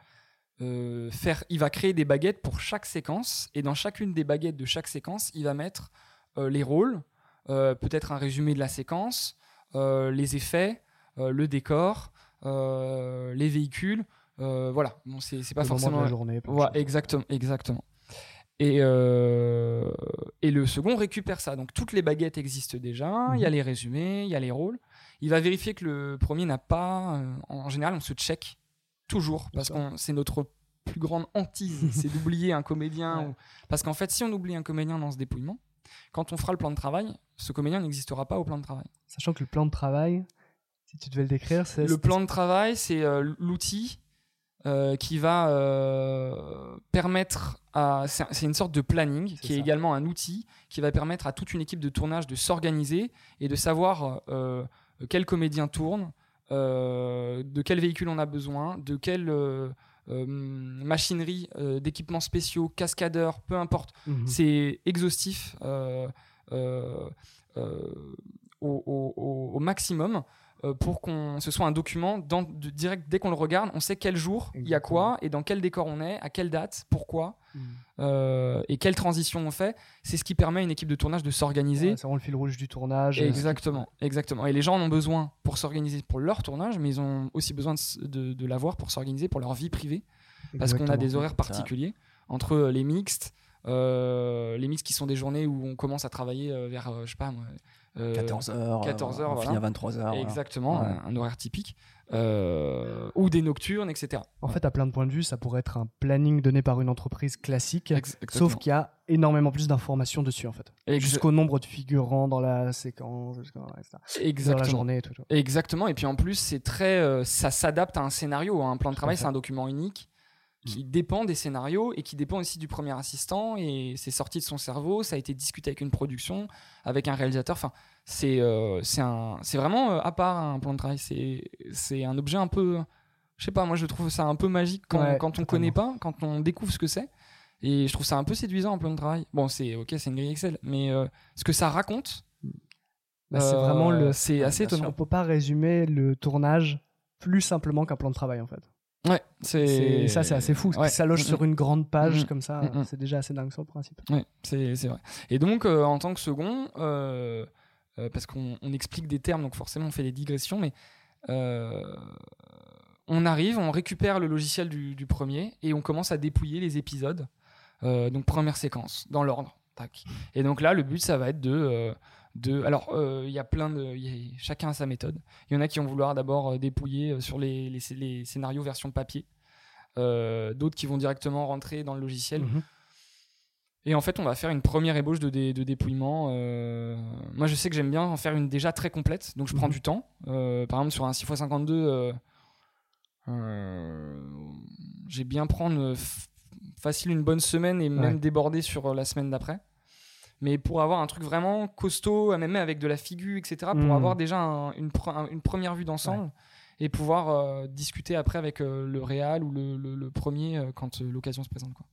faire, il va créer des baguettes pour chaque séquence, et dans chacune des baguettes de chaque séquence, il va mettre les rôles, peut-être un résumé de la séquence, les effets, le décor, les véhicules. euh, voilà, bon, c'est pas Le moment de forcément la journée. choses. exactement, exactement. Et, euh, et le second récupère ça. Donc toutes les baguettes existent déjà, il y a Mhm. les résumés, il y a les rôles. Il va vérifier que le premier n'a pas. euh, en général, on se check toujours parce que c'est notre plus grande hantise, (laughs) c'est d'oublier un comédien. Ouais. ou- Parce qu'en fait, si on oublie un comédien dans ce dépouillement, quand on fera le plan de travail, ce comédien n'existera pas au plan de travail. Sachant que le plan de travail, si tu devais le décrire, c'est. Le plan de travail, c'est euh, l'outil euh, qui va euh, permettre à. C'est une sorte de planning qui est également un outil qui va permettre à toute une équipe de tournage de s'organiser et de savoir euh, quel comédien tourne, de quel véhicule on a besoin, de quelle machinerie, d'équipements spéciaux, cascadeurs, peu importe. Mhm. C'est exhaustif au, au- au- au maximum pour qu'on ce soit un document dans, de- direct dès qu'on le regarde, on sait quel jour il y a quoi et dans quel décor on est, à quelle date, pourquoi Mhm. euh, et quelle transition on fait. C'est ce qui permet à une équipe de tournage de s'organiser. Ouais, c'est vraiment le fil rouge du tournage. euh, Exactement, exactement. Et les gens en ont besoin pour s'organiser pour leur tournage, mais ils ont aussi besoin de, s- de- de l'avoir pour s'organiser pour leur vie privée parce qu'on a des horaires particuliers entre euh, les mixtes, euh, les mixtes qui sont des journées où on commence à travailler euh, vers, euh, je sais pas moi, euh, 14h. 14 heures, On voilà. finit à 23h. Exactement, un, un horaire typique, euh, ou des nocturnes, etc. En fait, à plein de points de vue, ça pourrait être un planning donné par une entreprise classique, sauf exactement. qu'il y a énormément plus d'informations dessus, en fait. Jusqu'au nombre de figurants dans la séquence, etc. Dans la exactement. journée et tout. Exactement. Et puis en plus, c'est très, euh, ça s'adapte à un scénario. Un plan de à travail, c'est un document unique qui dépend des scénarios et qui dépend aussi du premier assistant. Et c'est sorti de son cerveau. Ça a été discuté avec une production, avec un réalisateur. Enfin, c'est, euh, c'est un, c'est vraiment euh, à part un plan de travail. C'est, c'est un objet un peu, je sais pas. Moi, je trouve ça un peu magique quand, Ouais, quand on totalement. connaît pas, quand on découvre ce que c'est. Et je trouve ça un peu séduisant en plan de travail. Bon, c'est ok, c'est une grille Excel, mais euh, ce que ça raconte, Bah, c'est euh, vraiment le. c'est assez étonnant. On peut pas résumer le tournage plus simplement qu'un plan de travail en fait. Ouais, C'est ça, c'est assez fou. Ouais. Ça loge sur une grande page Mm, comme ça. C'est déjà assez dingue sur le principe. Ouais, c'est c'est vrai. Et donc, euh, en tant que second, euh, euh, parce qu'on on explique des termes, donc forcément on fait des digressions, mais on arrive, on récupère le logiciel du, du premier et on commence à dépouiller les épisodes. Donc première séquence, dans l'ordre. Tac. Et donc là, le but, ça va être de... de alors, euh, il y a plein de... il y a- chacun a sa méthode. Il y en a qui vont vouloir d'abord euh, dépouiller euh, sur les, les, les scénarios version papier. Euh, D'autres qui vont directement rentrer dans le logiciel. Mhm. Et en fait, on va faire une première ébauche de, dé- de dépouillement. euh, Moi, je sais que j'aime bien en faire une déjà très complète, donc je prends Mhm. du temps. Euh, par exemple, sur un 6x52, euh, euh, j'ai bien prendre facile une bonne semaine et même déborder sur la semaine d'après. Mais pour avoir un truc vraiment costaud, même avec de la figure, etc., pour Mhm. avoir déjà un- une, pre- un- une première vue d'ensemble et pouvoir euh, discuter après avec euh, le réal ou le, le- le premier euh, quand euh, l'occasion se présente. Quoi.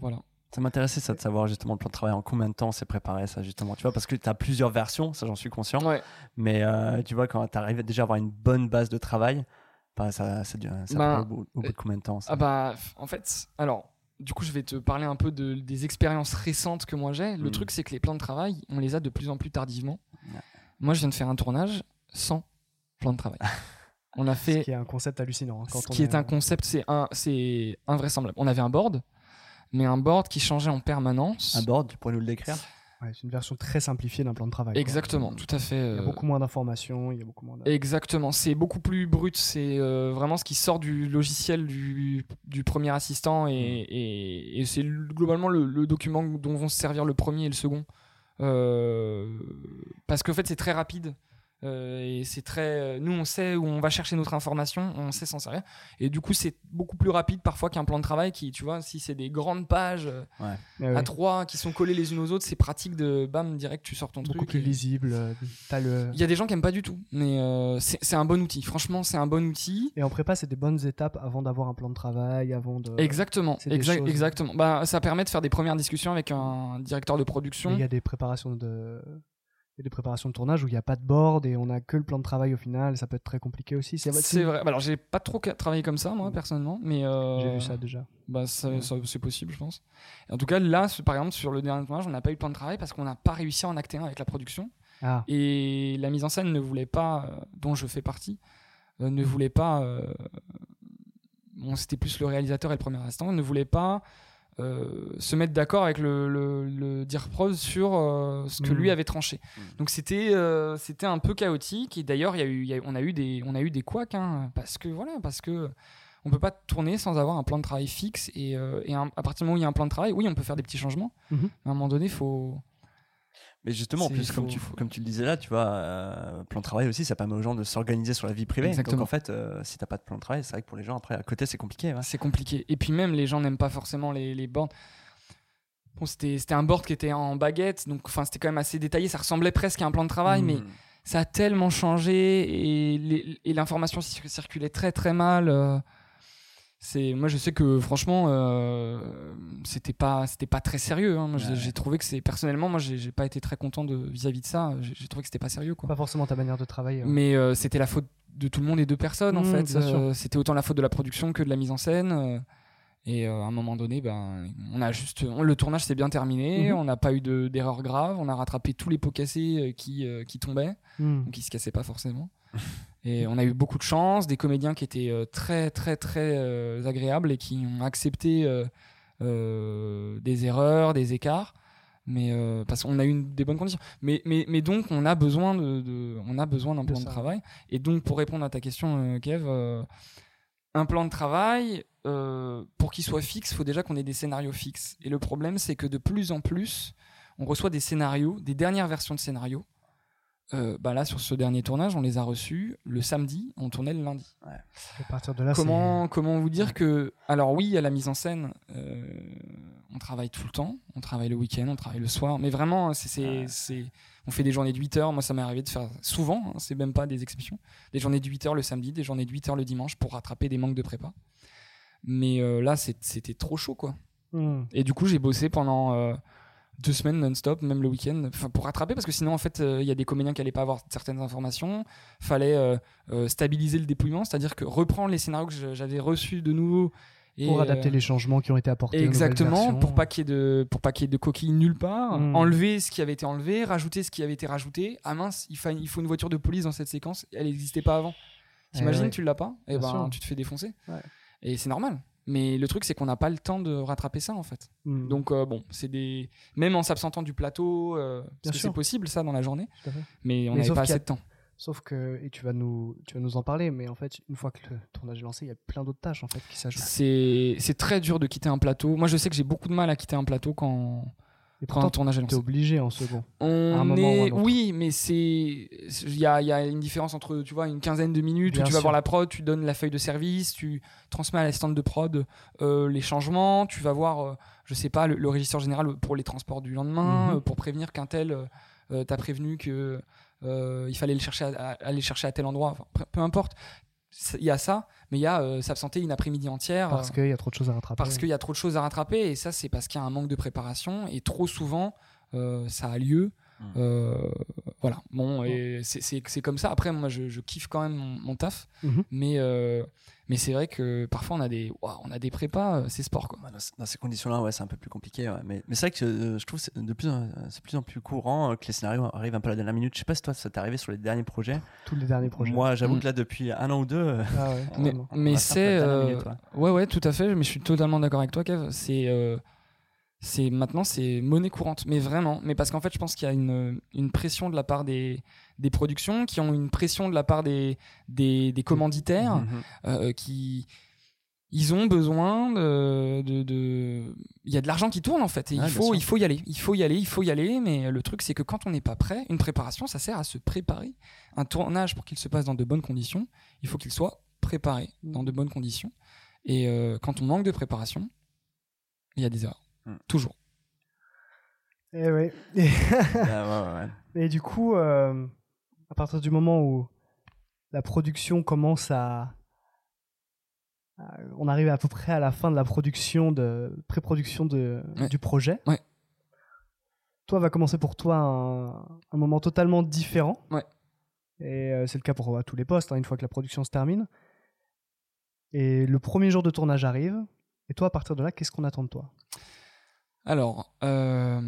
Voilà. Ça m'intéressait ça de savoir justement le plan de travail en combien de temps c'est préparé ça justement tu vois parce que tu as plusieurs versions ça j'en suis conscient Ouais. mais euh, tu vois quand tu arrives déjà à avoir une bonne base de travail bah, ça ça, Ben, prend au bout, au bout de combien de temps ça? Ah bah, en fait, alors, du coup, je vais te parler un peu de, des expériences récentes que moi j'ai. Le Mm. truc, c'est que les plans de travail, on les a de plus en plus tardivement. Ouais. Moi, je viens de faire un tournage sans plan de travail. (laughs) on a Ce fait. qui est un concept hallucinant. hein, quand Ce on qui est un concept, c'est un, c'est invraisemblable. On avait un board, mais un board qui changeait en permanence. un board tu pourrais nous le décrire? Ouais, c'est une version très simplifiée d'un plan de travail. quoi. Exactement, tout à fait. Il y a euh, beaucoup moins d'informations, il y a beaucoup moins. Exactement, c'est beaucoup plus brut, c'est euh, vraiment ce qui sort du logiciel du, du premier assistant et, et- et c'est globalement le, le document dont vont se servir le premier et le second. Euh, parce qu'en fait c'est très rapide et c'est très... Nous on sait où on va chercher notre information, on sait s'en servir et du coup c'est beaucoup plus rapide parfois qu'un plan de travail qui, tu vois, si c'est des grandes pages euh, Mais à ouais, trois qui sont collées les unes aux autres, c'est pratique de bam direct tu sors ton beaucoup truc. plus et- lisible. euh, T'as le. il y a des gens qui aiment pas du tout, mais euh, c'est un bon outil. Franchement, c'est un bon outil. Et en prépa, c'est des bonnes étapes avant d'avoir un plan de travail, avant de. Exactement, c'est des exact- choses- exactement. Bah, ça permet de faire des premières discussions avec un directeur de production. Il y a des préparations de. A des préparations de tournage où il n'y a pas de board et on a que le plan de travail au final. Ça peut être très compliqué aussi. C'est vrai. Alors, j'ai pas trop travaillé comme ça, moi, personnellement, mais euh, J'ai vu ça déjà. Bah, ça- c'est possible, je pense. En tout cas, là, par exemple, sur le dernier tournage, on n'a pas eu de plan de travail parce qu'on n'a pas réussi à en acter un avec la production. Ah, Et la mise en scène ne voulait pas, euh, dont je fais partie, euh, ne voulait pas. bon, c'était plus le réalisateur et le premier instant, ne voulait pas euh, se mettre d'accord avec le, le, le dire prose sur euh, ce que lui avait tranché. Donc c'était euh, c'était un peu chaotique et d'ailleurs il y a eu, il y a- on a eu des on a eu des couacs hein, parce que voilà parce que on peut pas tourner sans avoir un plan de travail fixe et, euh, et un- à partir du moment où il y a un plan de travail, oui on peut faire des petits changements. Mhm. Mais à un moment donné, faut Mais justement, en plus, comme, tu, comme tu le disais là, tu vois, euh, plan de travail aussi, ça permet aux gens de s'organiser sur la vie privée. Exactement. Donc en fait, euh, si t'as pas de plan de travail, c'est vrai que pour les gens, après, à côté, c'est compliqué. ouais. C'est compliqué. Et puis même, les gens n'aiment pas forcément les, les boards. Bon, c'était un board qui était en baguette, donc c'était quand même assez détaillé. Ça ressemblait presque à un plan de travail, mais Mm. ça a tellement changé et l'information cir- circulait très très mal. C'est moi je sais que franchement euh, c'était pas c'était pas très sérieux. hein. J'ai- Ouais. j'ai trouvé que c'est personnellement moi j'ai pas été très content de vis-à-vis de ça. J'ai trouvé que c'était pas sérieux quoi. pas forcément ta manière de travailler. hein. Mais euh, c'était la faute de tout le monde et de personne en Mmh, fait. Euh, c'était autant la faute de la production que de la mise en scène. euh, et à un moment donné, ben, on a juste, on- le tournage s'est bien terminé. Mhm. On n'a pas eu de- d'erreurs graves. On a rattrapé tous les pots cassés qui, qui tombaient, Hmm. ou qui se cassaient pas forcément. (laughs) Et on a eu beaucoup de chance, des comédiens qui étaient euh, très très très euh, agréables et qui ont accepté euh, euh, des erreurs, des écarts. Mais parce qu'on a eu une- des bonnes conditions. Mais, mais, mais donc on a besoin de, de- on a besoin d'un plan de travail. Et donc pour répondre à ta question, Kev, un plan de travail pour qu'il soit fixe, il faut déjà qu'on ait des scénarios fixes. Et le problème, c'est que de plus en plus, on reçoit des scénarios, des dernières versions de scénarios. Euh, bah là, sur ce dernier tournage, on les a reçus le samedi, on tournait le lundi. À partir de là, Comment, comment vous dire que. Alors, oui, à la mise en scène, euh, on travaille tout le temps. On travaille le week-end, on travaille le soir. Mais vraiment, c'est, c'est, c'est- on fait des journées de 8 heures. Moi, ça m'est arrivé de faire souvent, hein, c'est même pas des exceptions. Des journées de 8 heures le samedi, des journées de 8 heures le dimanche pour rattraper des manques de prépa. Mais euh, là, c'était trop chaud, quoi. Hmm. Et du coup, j'ai bossé pendant euh, deux semaines non-stop, même le week-end, pour rattraper, parce que sinon, en fait, euh, il y a des comédiens qui n'allaient pas avoir certaines informations. Fallait euh, euh, stabiliser le dépouillement, c'est-à-dire que reprendre les scénarios que j'avais reçus de nouveau. Et, Pour adapter les changements qui ont été apportés. Exactement, pour pas qu'il y ait de pour pas qu'il y ait de coquilles nulle part, Mm. enlever ce qui avait été enlevé, rajouter ce qui avait été rajouté. Ah mince, il, fa- il faut une voiture de police dans cette séquence, elle n'existait pas avant. T'imagines, Eh ouais. tu l'as pas, et Bien ben sûr. tu te fais défoncer. Ouais. Et c'est normal. Mais le truc c'est qu'on n'a pas le temps de rattraper ça en fait. Hmm. Donc euh, bon, c'est des même en s'absentant du plateau, euh, parce que c'est possible ça dans la journée, mais on n'avait pas a- assez de temps. Sauf que, et tu vas, nous, tu vas nous en parler, mais en fait, une fois que le tournage est lancé, il y a plein d'autres tâches en fait qui s'ajoutent. C'est c'est très dur de quitter un plateau. Moi je sais que j'ai beaucoup de mal à quitter un plateau quand Et quand un tournage t'es obligé en second. On un moment ou est... un autre. Oui, mais c'est. Il y a, il y a une différence entre, tu vois, une quinzaine de minutes Bien où tu vas voir la prod, tu donnes la feuille de service, tu transmets à l'assistante de prod euh, les changements, tu vas voir, euh, je sais pas, le, le régisseur général pour les transports du lendemain, Mhm. euh, pour prévenir qu'un tel euh, t'a prévenu que euh, il fallait le chercher à, à- aller chercher à tel endroit. Enfin, peu importe. Il y a ça, mais il y a euh, s'absenter une après-midi entière. Parce euh, qu'il y a trop de choses à rattraper. parce qu'il y a trop de choses à rattraper et ça c'est parce qu'il y a un manque de préparation et trop souvent euh, ça a lieu Mm. Euh, voilà bon et c'est- comme ça après moi je, je kiffe quand même mon, mon taf Mhm. mais euh, mais c'est vrai que parfois on a des on a des prépas euh, c'est sport quoi Dans, ces conditions-là, ouais, c'est un peu plus compliqué. ouais. Mais, mais c'est vrai que euh, je trouve que c'est de plus en, c'est de plus en plus courant euh, que les scénarios arrivent un peu à la dernière minute. Je sais pas si toi, ça t'est arrivé sur les derniers projets. Tous les derniers projets. Moi, j'avoue Mm. que là, depuis un an ou deux, euh, Ah ouais, (laughs) mais, on c'est euh, minute, ouais. ouais ouais tout à fait mais je suis totalement d'accord avec toi Kev c'est euh, c'est maintenant c'est monnaie courante. Mais vraiment mais parce qu'en fait je pense qu'il y a une, une pression de la part des, des productions qui ont une pression de la part des, des, des commanditaires Mhm. euh, qui ils ont besoin de, de, de- il y a de l'argent qui tourne en fait et il faut il faut y aller. Il faut y aller il faut y aller mais le truc c'est que quand on n'est pas prêt une préparation ça sert à se préparer. Un tournage pour qu'il se passe dans de bonnes conditions il faut qu'il soit préparé dans de bonnes conditions. Et euh, quand on manque de préparation il y a des erreurs Mm. toujours Eh ouais. (laughs) Et, (laughs) Ah, ouais, ouais, ouais. et du coup, euh, à partir du moment où la production commence à, à- on arrive à peu près à la fin de la production de pré-production de Ouais. du projet. Ouais. Toi va commencer pour toi un, un moment totalement différent. Ouais. Et euh, c'est le cas pour euh, tous les postes, hein, une fois que la production se termine. Et le premier jour de tournage arrive. Et toi, à partir de là, qu'est-ce qu'on attend de toi? Alors, euh,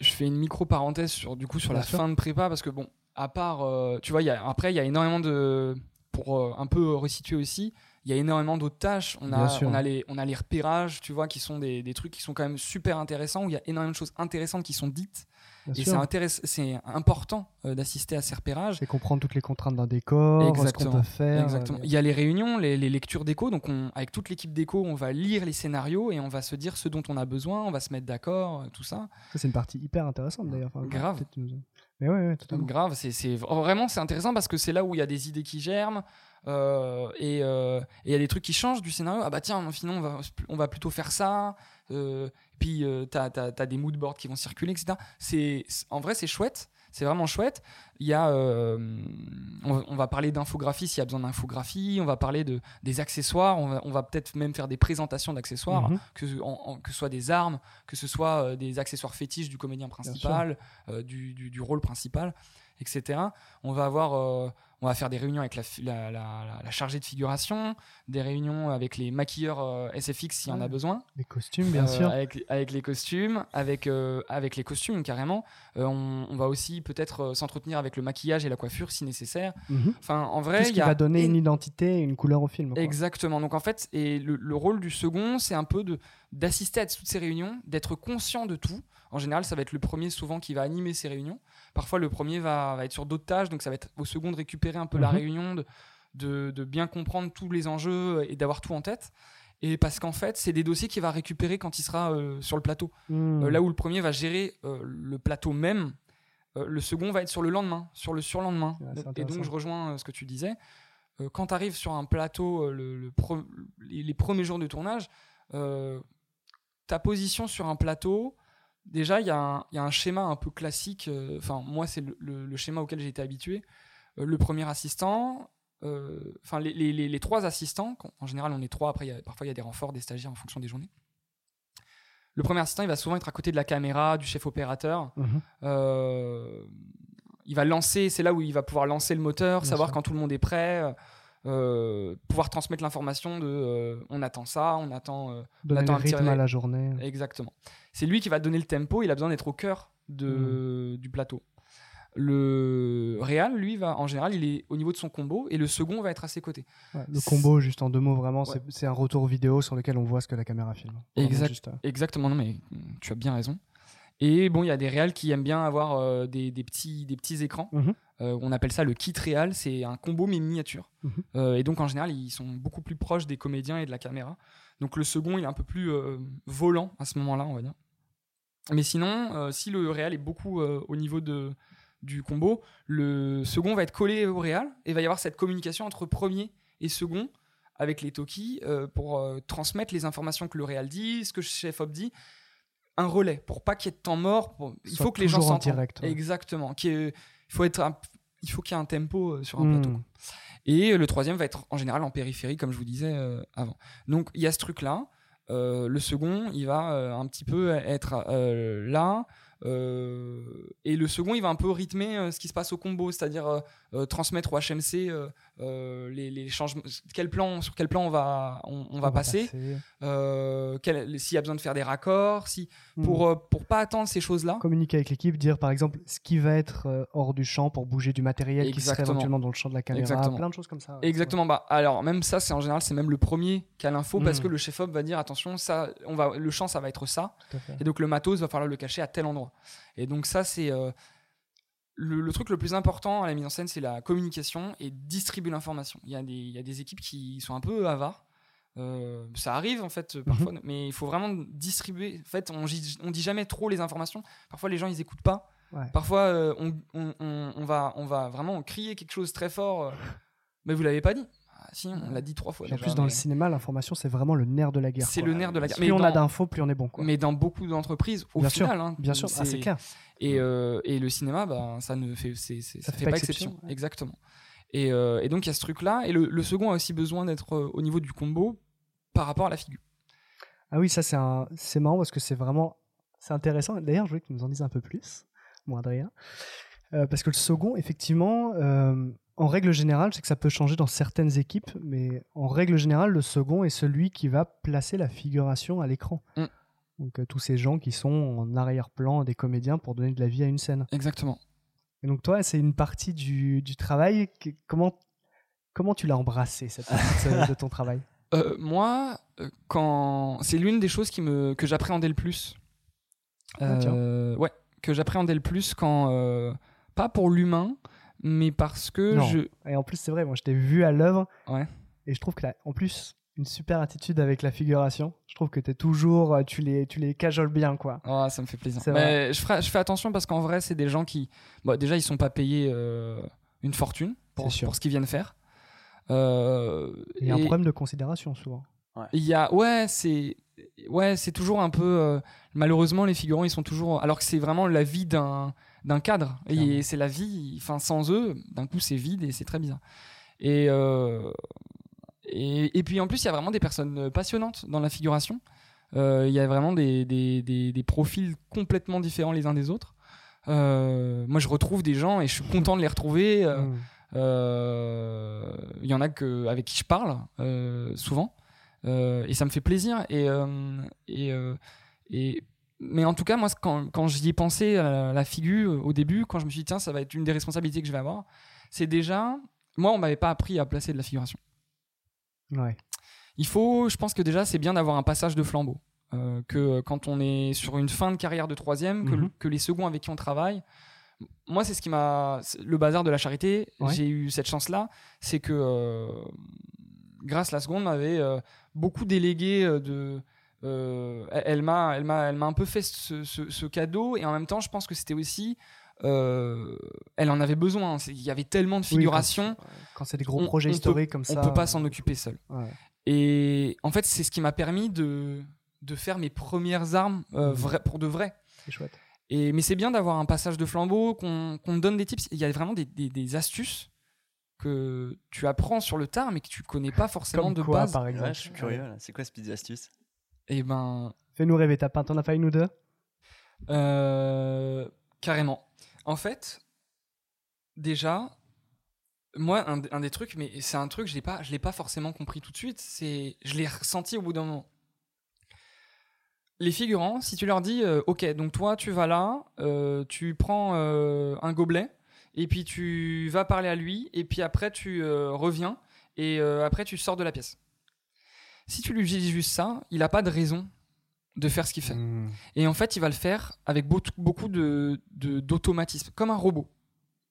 je fais une micro parenthèse sur du coup sur Bien la sûr. fin de prépa parce que bon, à part, euh, tu vois, il y a, après il y a énormément de, pour euh, un peu resituer aussi, il y a énormément d'autres tâches. On a, sûr. on a les, on a les repérages, tu vois, qui sont des, des trucs qui sont quand même super intéressants où il y a énormément de choses intéressantes qui sont dites Bien et c'est important euh, d'assister à ces repérages. C'est comprendre toutes les contraintes d'un décor, ce qu'on Exactement. peut faire. Exactement. euh, Il y a les réunions, les, les lectures d'écho. Donc, on, avec toute l'équipe d'écho, on va lire les scénarios et on va se dire ce dont on a besoin. On va se mettre d'accord, euh, tout ça. Ça, c'est une partie hyper intéressante d'ailleurs. Enfin, Grave. Mais ouais, ouais, totalement. Grave, c'est vraiment c'est intéressant parce que c'est là où il y a des idées qui germent euh, et euh, il y a des trucs qui changent du scénario. Ah bah tiens, finalement on va, on va plutôt faire ça. Euh, puis euh, t'as as, des moodboards qui vont circuler, etc. C'est en vrai c'est chouette, c'est vraiment chouette. Il y a, euh, on, va- on va parler d'infographie s'il y a besoin d'infographie. On va parler de des accessoires. On va, on va peut-être même faire des présentations d'accessoires Mhm. que, en- en- que ce soit des armes, que ce soit euh, des accessoires fétiches du comédien principal, du, du- du rôle principal, etc. On va avoir, on va faire des réunions avec la, fi- la, la- la- la chargée de figuration, des réunions avec les maquilleurs euh, SFX s'il y en a besoin, Les costumes, bien euh, sûr. avec, avec les costumes, avec, euh, avec les costumes carrément. On, on va aussi peut-être s'entretenir avec le maquillage et la coiffure si nécessaire. Mhm. Enfin, en Tout vrai, ce il qui y a va donner une identité et une couleur au film. quoi. Exactement. Donc en fait, et le, le rôle du second, c'est un peu de d'assister à toutes ces réunions, d'être conscient de tout. En général, ça va être le premier souvent qui va animer ces réunions. Parfois, le premier va, va être sur d'autres tâches, donc ça va être au second de récupérer un peu la Mhm. réunion, de, de, de bien comprendre tous les enjeux et d'avoir tout en tête. Et parce qu'en fait, c'est des dossiers qu'il va récupérer quand il sera euh, sur le plateau. Mhm. Euh, là où le premier va gérer euh, le plateau même, le second va être sur le lendemain, sur le surlendemain. Donc- et donc je rejoins ce que tu disais. Quand tu arrives sur un plateau, le, le pre- les, les premiers jours de tournage, ta position sur un plateau, déjà il y, a un- il y a un schéma un peu classique. Enfin, moi c'est le, le- le schéma auquel j'ai été habitué. Euh, le premier assistant, euh, enfin les, les- les- les trois assistants, en général on est trois, après il y a- parfois il y a des renforts, des stagiaires en fonction des journées. Le premier assistant, il va souvent être à côté de la caméra, du chef opérateur. Mhm. Euh, il va lancer, c'est là où il va pouvoir lancer le moteur, Bien savoir sûr. quand tout le monde est prêt, euh, pouvoir transmettre l'information de euh, on attend ça, on attend. Donner attend le un petit rythme à la journée. Exactement. C'est lui qui va donner le tempo, il a besoin d'être au cœur de, du plateau. Le Real, lui, va en général, il est au niveau de son combo et le second va être à ses côtés. Ouais, le combo, juste en deux mots, vraiment, Ouais. c'est- un retour vidéo sur lequel on voit ce que la caméra filme. Vraiment Exact. juste, euh, Exactement, non, mais tu as bien raison. Et bon, il y a des réals qui aiment bien avoir euh, des, des petits, des petits écrans. Mhm. Euh, on appelle ça le kit réal. C'est un combo mais miniature. Mhm. Euh, et donc, en général, ils sont beaucoup plus proches des comédiens et de la caméra. Donc, le second, il est un peu plus volant à ce moment-là, on va dire. Mais sinon, si le réal est beaucoup au niveau de, du combo, le second va être collé au réal et il va y avoir cette communication entre premier et second avec les talkies euh, pour euh, transmettre les informations que le réal dit, ce que chef op dit, un relais pour pas qu'il y ait de temps mort. pour- Il faut que les gens s'entendent. ouais. Exactement. y ait- il faut être un- il faut qu'il y ait un tempo euh, sur un hmm. plateau. Et le troisième va être en général en périphérie, comme je vous disais euh, avant. Donc il y a ce truc-là. Le second, il va un petit peu être là. Euh, et le second, il va un peu rythmer euh, ce qui se passe au combo, c'est-à-dire euh, transmettre au HMC euh, les, les changements, quel plan, sur quel plan on va, on, on va passer, euh, s'il y a besoin de faire des raccords, si, Hmm. pour, euh, pour pas attendre ces choses-là. communiquer avec l'équipe, dire par exemple ce qui va être hors du champ pour bouger du matériel qui serait éventuellement dans le champ de la caméra, Exactement. plein de choses comme ça. Exactement. Bah, alors même ça, c'est en général, c'est même le premier qui a l'info parce Mm. que le chef op va dire attention, ça, on va, le champ, ça va être ça, et donc le matos va falloir le cacher à tel endroit. Et donc ça, c'est le, le truc le plus important à la mise en scène, c'est la communication et distribuer l'information. Il y a des, il y a des équipes qui sont un peu avares. Euh, ça arrive en fait Mhm. parfois, mais il faut vraiment distribuer. En fait, on, on dit jamais trop les informations. Parfois, les gens ils écoutent pas. Ouais. Parfois, euh, on, on- on- on va, on va vraiment crier quelque chose très fort, euh, mais vous l'avez pas dit. Ah, si, on l'a dit trois fois. Puis en déjà, plus, dans le cinéma, l'information, c'est vraiment le nerf de la guerre. C'est le nerf de la guerre. Plus Mais on dans- a d'infos, plus on est bon. Quoi. Mais dans beaucoup d'entreprises, au Bien sûr, final, hein, Bien sûr, ah, c'est clair. Et, euh, et le cinéma, bah, ça ne fait, ça fait pas exception. ouais. Exactement. Et, euh, et donc il y a ce truc-là. Et le, le second a aussi besoin d'être euh, au niveau du combo par rapport à la figure. Ah oui, ça c'est un... marrant parce que c'est vraiment c'est intéressant. D'ailleurs, je voulais que tu nous en dises un peu plus, mon Adrien, Euh, parce que le second, effectivement, euh, en règle générale, c'est que ça peut changer dans certaines équipes, mais en règle générale, le second est celui qui va placer la figuration à l'écran. Mm. Donc euh, tous ces gens qui sont en arrière-plan des comédiens pour donner de la vie à une scène. Exactement. Et donc toi, c'est une partie du, du travail. que- comment comment tu l'as embrassé cette (laughs) partie de- ton travail? Euh, moi, euh, quand c'est l'une des choses qui me que j'appréhendais le plus. Ah. Euh, ouais, que j'appréhendais le plus quand pas pour l'humain, mais parce que Non. je Et en plus, c'est vrai, moi je t'ai vu à l'œuvre. Ouais. Et je trouve que, là, en plus, une super attitude avec la figuration. Je trouve que t'es toujours, euh, tu les, tu les cajoles bien, quoi. Ah, ça me fait plaisir. Mais je, ferai- je fais attention parce qu'en vrai, c'est des gens qui. Bon, déjà, ils sont pas payés euh, une fortune pour, ce qu'ils viennent faire. Euh, Il y a un problème de considération souvent. Il y a. Ouais, c'est. Ouais, c'est toujours un peu. euh, malheureusement, les figurants, ils sont toujours. Alors que c'est vraiment la vie d'un d'un cadre. Clairement. Et c'est la vie. Enfin, sans eux, d'un coup, c'est vide et c'est très bizarre. Et, euh, et, et puis en plus, il y a vraiment des personnes passionnantes dans la figuration. Euh, Il y a vraiment des, des, des, des profils complètement différents les uns des autres. Euh, moi, je retrouve des gens et je suis content de les retrouver. Euh, Mm. euh, Il y en a que, avec qui je parle euh, souvent. Euh, et ça me fait plaisir. Et, euh, et, euh, et, mais en tout cas, moi, quand, quand j'y ai pensé à la, la figure au début, quand je me suis dit, tiens, ça va être une des responsabilités que je vais avoir, c'est déjà. Moi, on m'avait pas appris à placer de la figuration. Ouais. Il faut, je pense que déjà, c'est bien d'avoir un passage de flambeau. Euh, que quand on est sur une fin de carrière de troisième, que, Mhm. que les seconds avec qui on travaille. Moi, c'est ce qui m'a. Le bazar de la charité, Ouais. j'ai eu cette chance-là. C'est que, euh, grâce à la seconde, m'avait euh, beaucoup délégué euh, de. euh, elle- elle m'a elle m'a elle m'a un peu fait ce, ce- ce cadeau et en même temps je pense que c'était aussi euh, elle en avait besoin C'est- il y avait tellement de Oui, quand- figurations Quand c'est des gros On- projets on peut- historiques comme ça. on peut pas s'en occuper seul Ouais. et en fait, c'est ce qui m'a permis de, de faire mes premières armes euh, Mhm. pour de vrai. C'est chouette. Et, mais c'est bien d'avoir un passage de flambeau, qu'on qu'on me donne des tips. Il y a vraiment des, des- des astuces que tu apprends sur le tard, mais que tu connais pas forcément Comme de quoi, base. par Ouais, exemple je suis curieux. là. C'est quoi ce petite astuce? Et ben, Fais-nous rêver, t'as pas, t'en as pas une ou deux? Euh, carrément. En fait, déjà, moi, un, des trucs, mais c'est un truc, je l'ai pas, je l'ai pas forcément compris tout de suite. C'est, je l'ai ressenti au bout d'un moment. Les figurants, si tu leur dis, euh, ok, donc toi, tu vas là, euh, tu prends euh, un gobelet, et puis tu vas parler à lui, et puis après tu reviens, et après tu sors de la pièce. Si tu lui dis juste ça, il a pas de raison de faire ce qu'il fait. Hmm. Et en fait, il va le faire avec beau- beaucoup de de- d'automatisme, comme un robot.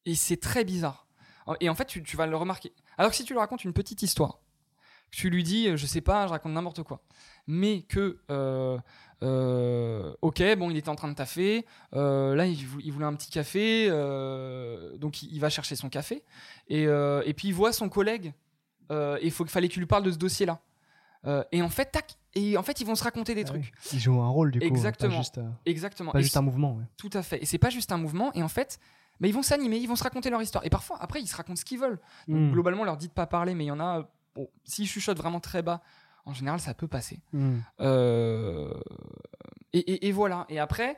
Et c'est très bizarre. Et en fait, tu, tu vas le remarquer. Alors que si tu lui racontes une petite histoire, que tu lui dis, je sais pas, je raconte n'importe quoi, mais que, euh, euh, ok, bon, il était en train de taffer, euh, là, il, vou- il voulait un petit café, donc il, il va chercher son café, et, et puis il voit son collègue, et il faut qu'il fallait qu'il lui parle de ce dossier-là. Et en fait, tac, et en fait, ils vont se raconter des Ah trucs. oui. Il joue un rôle du coup. Exactement. Pas juste, euh, Exactement. pas Et juste un mouvement. ouais. tout à fait. Et c'est pas juste un mouvement. Et en fait, mais ils vont s'animer, ils vont se raconter leur histoire. Et parfois, après, ils se racontent ce qu'ils veulent. Donc, Hmm. Globalement, on leur dit de pas parler, mais il y en a. Bon, s'ils chuchotent vraiment très bas, en général, ça peut passer. Hmm. Euh, Et, et- et voilà. Et après,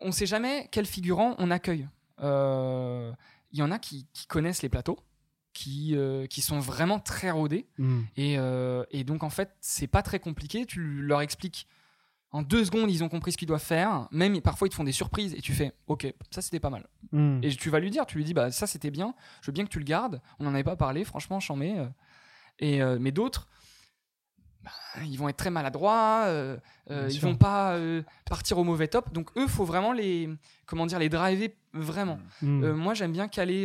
on sait jamais quel figurant on accueille. Euh, Il y en a qui, qui connaissent les plateaux, qui, euh, qui sont vraiment très rodés. Hmm. Et, euh, et donc, en fait, c'est pas très compliqué. Tu leur expliques. En deux secondes, ils ont compris ce qu'ils doivent faire. Même parfois, ils te font des surprises et tu fais OK, ça c'était pas mal. Hmm. Et tu vas lui dire, tu lui dis, bah ça c'était bien, je veux bien que tu le gardes. On n'en avait pas parlé, franchement, j'en mets. euh. Et, euh, mais d'autres, bah, ils vont être très maladroits, ils sûr. vont pas partir au mauvais top. Donc eux, faut vraiment les, comment dire, les driver vraiment. Hmm. Moi, j'aime bien caler,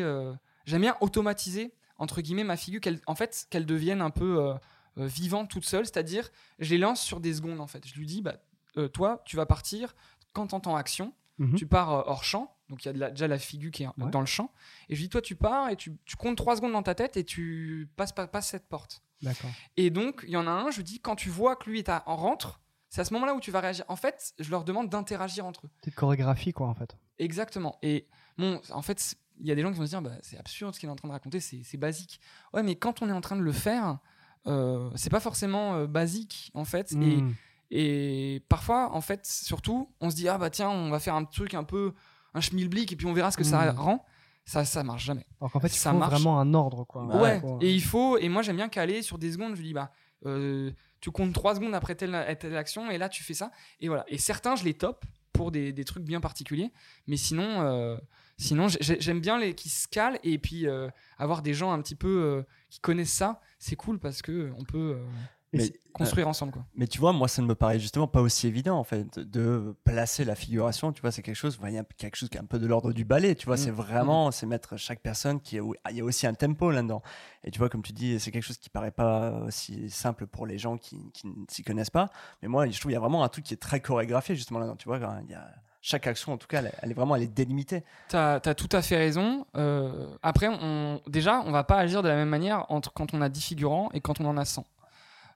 j'aime bien automatiser entre guillemets ma figure, qu'elle, en fait, qu'elle devienne un peu euh, euh, vivante toute seule. C'est-à-dire, je les lance sur des secondes en fait. Je lui dis, bah euh, toi, tu vas partir quand t'entends action. Mhm. Tu pars euh, hors champ, donc il y a de la- déjà la figure qui est Ouais. dans le champ. Et je lui dis, toi, tu pars et tu, tu comptes 3 secondes dans ta tête et tu passes, pas passes cette porte. D'accord. Et donc, il y en a un, je lui dis, quand tu vois que lui en rentre, c'est à ce moment-là où tu vas réagir. En fait, je leur demande d'interagir entre eux. Petite chorégraphie quoi en fait. Exactement. Et bon, en fait, c'est- il y a des gens qui vont se dire, bah, c'est absurde ce qu'il est en train de raconter, c'est basique. Ouais, mais quand on est en train de le faire, euh, c'est pas forcément euh, basique, en fait. Et, Hmm. et parfois, en fait, surtout, on se dit, ah bah tiens, on va faire un truc un peu, un schmilblick, et puis on verra ce que ça Mm. rend. Ça, ça marche jamais. Alors qu'en fait il ça faut marche. vraiment un ordre quoi. Bah ouais, et il faut, et moi j'aime bien caler sur des secondes, je lui dis, bah, euh, tu comptes 3 secondes après telle, telle action, et là tu fais ça. Et voilà. Et certains, je les top pour des, des trucs bien particuliers, mais sinon, euh, sinon j'ai- j'aime bien les qui se calent, et puis euh, avoir des gens un petit peu euh, qui connaissent ça, c'est cool parce que on peut euh, Mais- c'est- construire ensemble. Quoi. Mais tu vois, moi, ça ne me paraît justement pas aussi évident, en fait, de placer la figuration. Tu vois, c'est quelque chose, il y a quelque chose qui est un peu de l'ordre du ballet. Tu vois, Mm. c'est vraiment, c'est mettre chaque personne qui est, il y a aussi un tempo là-dedans. Et tu vois, comme tu dis, c'est quelque chose qui paraît pas aussi simple pour les gens qui, qui ne s'y connaissent pas. Mais moi, je trouve qu'il y a vraiment un truc qui est très chorégraphié, justement là-dedans. Tu vois, il y a chaque action, en tout cas, elle, elle est vraiment, elle est délimitée. T'as as tout à fait raison. Euh, après, on, déjà, on va pas agir de la même manière entre quand on a 10 figurants et quand on en a 100.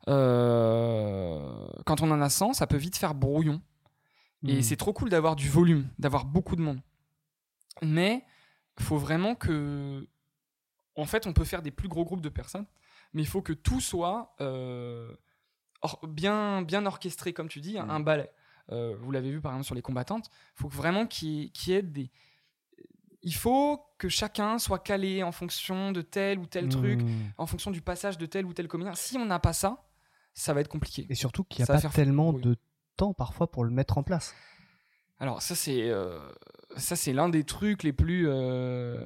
Euh, quand on en a 100, ça peut vite faire brouillon. Et Hmm. c'est trop cool d'avoir du volume, d'avoir beaucoup de monde. Mais faut vraiment que. En fait, on peut faire des plus gros groupes de personnes, mais il faut que tout soit euh, or- bien, bien orchestré, comme tu dis, un, Mm. un ballet. Euh, vous l'avez vu par exemple sur les combattantes. Il faut vraiment qu'il y, ait- qu'il y ait des. Il faut que chacun soit calé en fonction de tel ou tel truc, Hmm. en fonction du passage de tel ou tel comédien. Si on n'a pas ça, ça va être compliqué. Et surtout qu'il n'y a Ça pas tellement de temps parfois pour le mettre en place. Alors ça c'est euh, ça c'est l'un des trucs les plus. euh,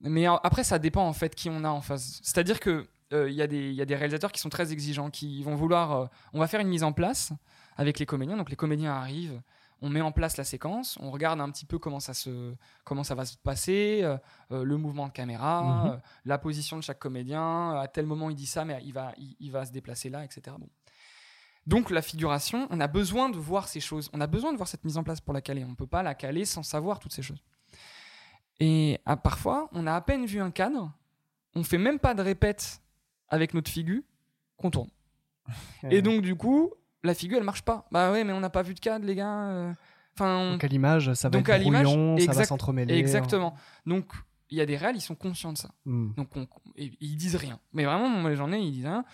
Mais après ça dépend en fait qui on a en face. C'est-à-dire que euh, il y, a des- il y a des réalisateurs qui sont très exigeants, qui vont vouloir. euh, On va faire une mise en place avec les comédiens. Donc les comédiens arrivent, on met en place la séquence, on regarde un petit peu comment ça se comment ça va se passer, euh, euh, le mouvement de caméra, Mhm. euh, la position de chaque comédien. À tel moment il dit ça, mais il va il, il va se déplacer là, etc. Bon. Donc la figuration, on a besoin de voir ces choses, on a besoin de voir cette mise en place pour la caler. On ne peut pas la caler sans savoir toutes ces choses. Et ah, parfois, on a à peine vu un cadre, on fait même pas de répète avec notre figure, qu'on tourne. (laughs) Et donc du coup, la figure elle marche pas. Bah ouais, mais on n'a pas vu de cadre, les gars. euh. Enfin, on- Donc à l'image, ça va Donc être brouillon, ça va s'entremêler. Exactement. Donc, il y a des réals, ils sont conscients de ça. Hmm. Donc, on- ils disent rien. Mais vraiment, moi, les journées, ils disent rien.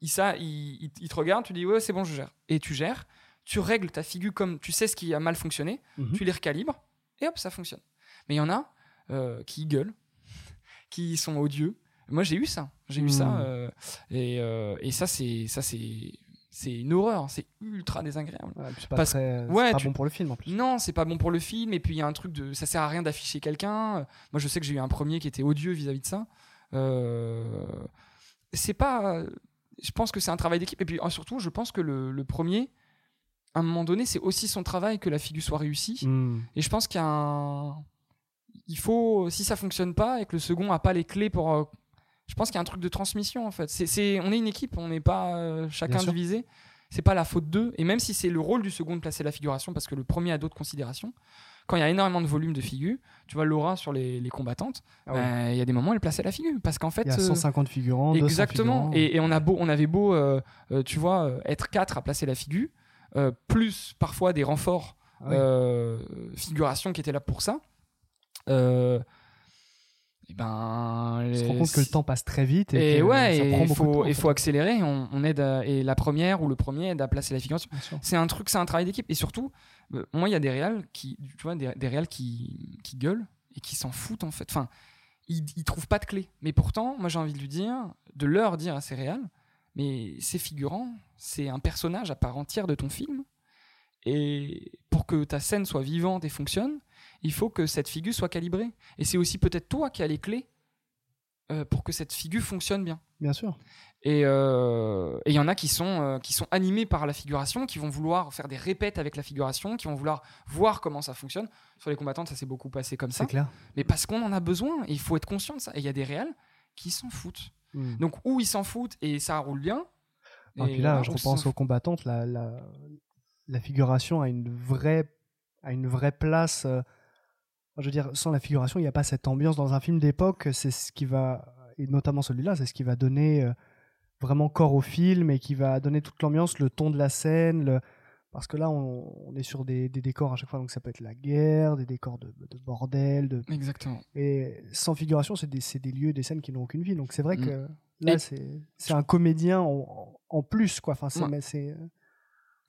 Ils, ça, ils, te regardent, tu dis, ouais, c'est bon, je gère. Et tu gères, tu règles ta figure comme tu sais ce qui a mal fonctionné, Mhm. tu les recalibres, et hop, ça fonctionne. Mais il y en a euh, qui gueulent, (laughs) qui sont odieux. Moi, j'ai eu ça. J'ai eu ça. Mhm. euh, et, euh, et ça, c'est ça c'est c'est une horreur. C'est ultra désagréable. Ouais, c'est pas, Parce- très- c'est ouais, pas tu- bon pour le film en plus. Non, c'est pas bon pour le film. Et puis il y a un truc de, ça sert à rien d'afficher quelqu'un. Euh, Moi, je sais que j'ai eu un premier qui était odieux vis-à-vis de ça. Euh, c'est pas. Je pense que c'est un travail d'équipe. Et puis euh, surtout, je pense que le, le premier, à un moment donné, c'est aussi son travail que la figure soit réussie. Hmm. Et je pense qu'il y a un. Il faut, si ça fonctionne pas et que le second a pas les clés pour. Euh, Je pense qu'il y a un truc de transmission en fait. C'est, on est une équipe, on n'est pas euh, chacun Bien divisé. C'est pas la faute d'eux. Et même si c'est le rôle du second de placer la figuration, parce que le premier a d'autres considérations, quand il y a énormément de volume de figures, tu vois Laura sur les, les combattantes, Ah oui. ben, il y a des moments où elle plaçait la figure. Parce qu'en fait. Il y a euh, 150 figurants, 200 Exactement. figurants. Et, et on, a beau, on avait beau, euh, euh, tu vois, euh, être quatre à placer la figure, euh, plus parfois des renforts Ah oui. euh, figuration qui étaient là pour ça. Euh, et ben, On se rend compte que le temps passe très vite et, et que ouais, ça et prend il beaucoup de faut, temps. accélérer. On, on aide à- et la première ou le premier aide à placer la figuration. C'est un truc, c'est un travail d'équipe. Et surtout, euh, moi, il y a des réals qui, tu vois, des, des réals qui, qui gueulent et qui s'en foutent en fait. Enfin, ils, ils trouvent pas de clé. Mais pourtant, moi, j'ai envie de lui dire, de leur dire à ces réals, mais ces figurants, c'est un personnage à part entière de ton film. Et pour que ta scène soit vivante et fonctionne, il faut que cette figure soit calibrée. Et c'est aussi peut-être toi qui as les clés euh, pour que cette figure fonctionne bien. Bien sûr. Et euh, et il y en a qui sont, euh, qui sont animés par la figuration, qui vont vouloir faire des répètes avec la figuration, qui vont vouloir voir comment ça fonctionne. Sur les combattantes, ça s'est beaucoup passé comme ça. C'est clair. Mais parce qu'on en a besoin, et il faut être conscient de ça. Et il y a des réals qui s'en foutent. Hmm. Donc, où ils s'en foutent et ça roule bien. Et puis là, je ou repense aux combattantes, la, la, la figuration a une vraie, a une vraie place. Je veux dire, sans la figuration, il n'y a pas cette ambiance dans un film d'époque. C'est ce qui va, et notamment celui-là, c'est ce qui va donner euh, vraiment corps au film et qui va donner toute l'ambiance, le ton de la scène. le- Parce que là, on, on est sur des, des décors à chaque fois, donc ça peut être la guerre, des décors de, de bordel. De... Exactement. Et sans figuration, c'est des, lieux, des scènes qui n'ont aucune vie. Donc c'est vrai Mm. que là, c'est un comédien en, en plus, quoi. Enfin, c'est Ouais. mais c'est euh,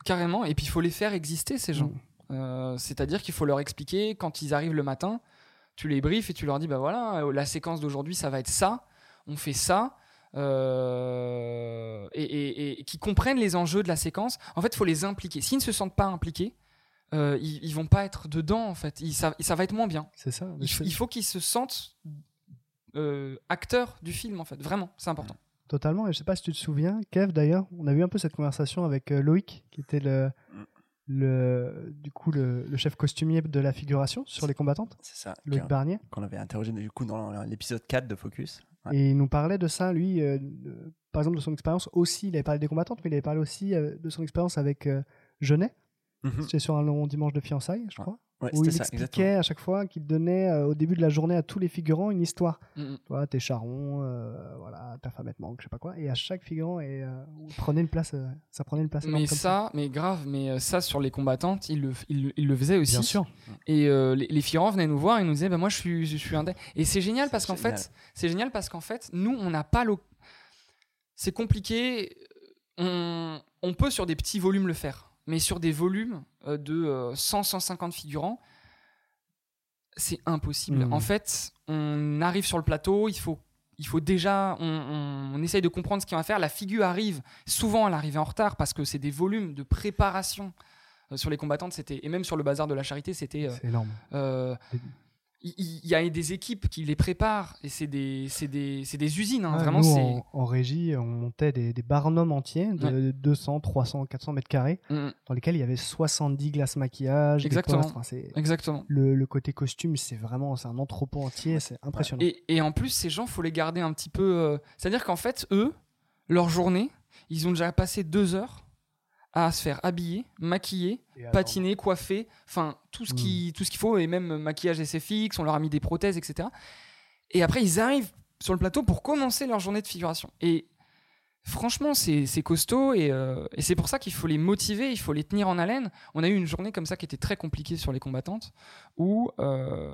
Carrément. Et puis, il faut les faire exister, ces gens. Mm. Euh, C'est-à-dire qu'il faut leur expliquer quand ils arrivent le matin, tu les briefes et tu leur dis bah voilà, euh, la séquence d'aujourd'hui, ça va être ça, on fait ça. euh, et, et- et qu'ils comprennent les enjeux de la séquence. En fait, il faut les impliquer. S'ils ne se sentent pas impliqués, euh, ils, ils vont pas être dedans. En fait, Ils- ça, ça va être moins bien. c'est ça. Il, faut qu'ils se sentent acteurs du film. En fait, vraiment, c'est important. Totalement. Et je sais pas si tu te souviens, Kev d'ailleurs, on a eu un peu cette conversation avec Loïc, qui était le, le du coup le, le chef costumier de la figuration sur les combattantes, C'est ça. Loïc qu'on- Barnier. Qu'on avait interrogé du coup dans l'épisode 4 de Focus. Ouais. Et il nous parlait de ça, lui, euh, de- par exemple de son expérience aussi. Il avait parlé des combattantes, mais il avait parlé aussi euh, de son expérience avec euh, Genet. Mhm. C'était sur un long dimanche de fiançailles, je crois. Ouais, où il ça, expliquait exactement. à chaque fois qu'il donnait euh, au début de la journée à tous les figurants une histoire. Mm, Tu vois, tes charrons, euh, voilà, ta femme te manque, je sais pas quoi. Et à chaque figurant, et, euh, prenait une place, euh, ça prenait une place Mais comme ça, mais grave, mais ça sur les combattantes, il le, il, il le faisait aussi. Bien sûr. Et euh, les, les figurants venaient nous voir et nous disaient bah, moi je suis je suis un et c'est génial parce qu'en fait c'est génial parce qu'en fait nous on n'a pas l'oc- c'est compliqué on, on peut sur des petits volumes le faire mais sur des volumes euh, de 100 150 figurants c'est impossible Mhm. en fait on arrive sur le plateau il faut il faut déjà, on, on- on essaye de comprendre ce qu'il va faire. La figure arrive, souvent elle arrive en retard parce que c'est des volumes de préparation Euh, sur les combattantes. C'était et même sur le bazar de la charité, c'était. euh, énorme. euh, il y, a des équipes qui les préparent et c'est des, des, des usines. hein, vraiment, nous, en, en régie, on montait des, des barnums entiers de 200, 300, 400 mètres carrés, Mm, dans lesquels il y avait 70 glaces maquillage. des Exactement. postes. Exactement. le, le côté costume, c'est vraiment c'est un entrepôt entier, c'est impressionnant. Et, et en plus, ces gens, faut les garder un petit peu. euh, C'est-à-dire qu'en fait, eux, leur journée, ils ont déjà passé deux heures à se faire habiller, maquiller, patiner, coiffer, enfin tout ce Mm. qui tout ce qu'il faut et même maquillage SFX, on leur a mis des prothèses, etc. Et après, ils arrivent sur le plateau pour commencer leur journée de figuration. Et franchement, c'est costaud et, euh, et c'est pour ça qu'il faut les motiver, il faut les tenir en haleine. On a eu une journée comme ça qui était très compliquée sur les combattantes où euh,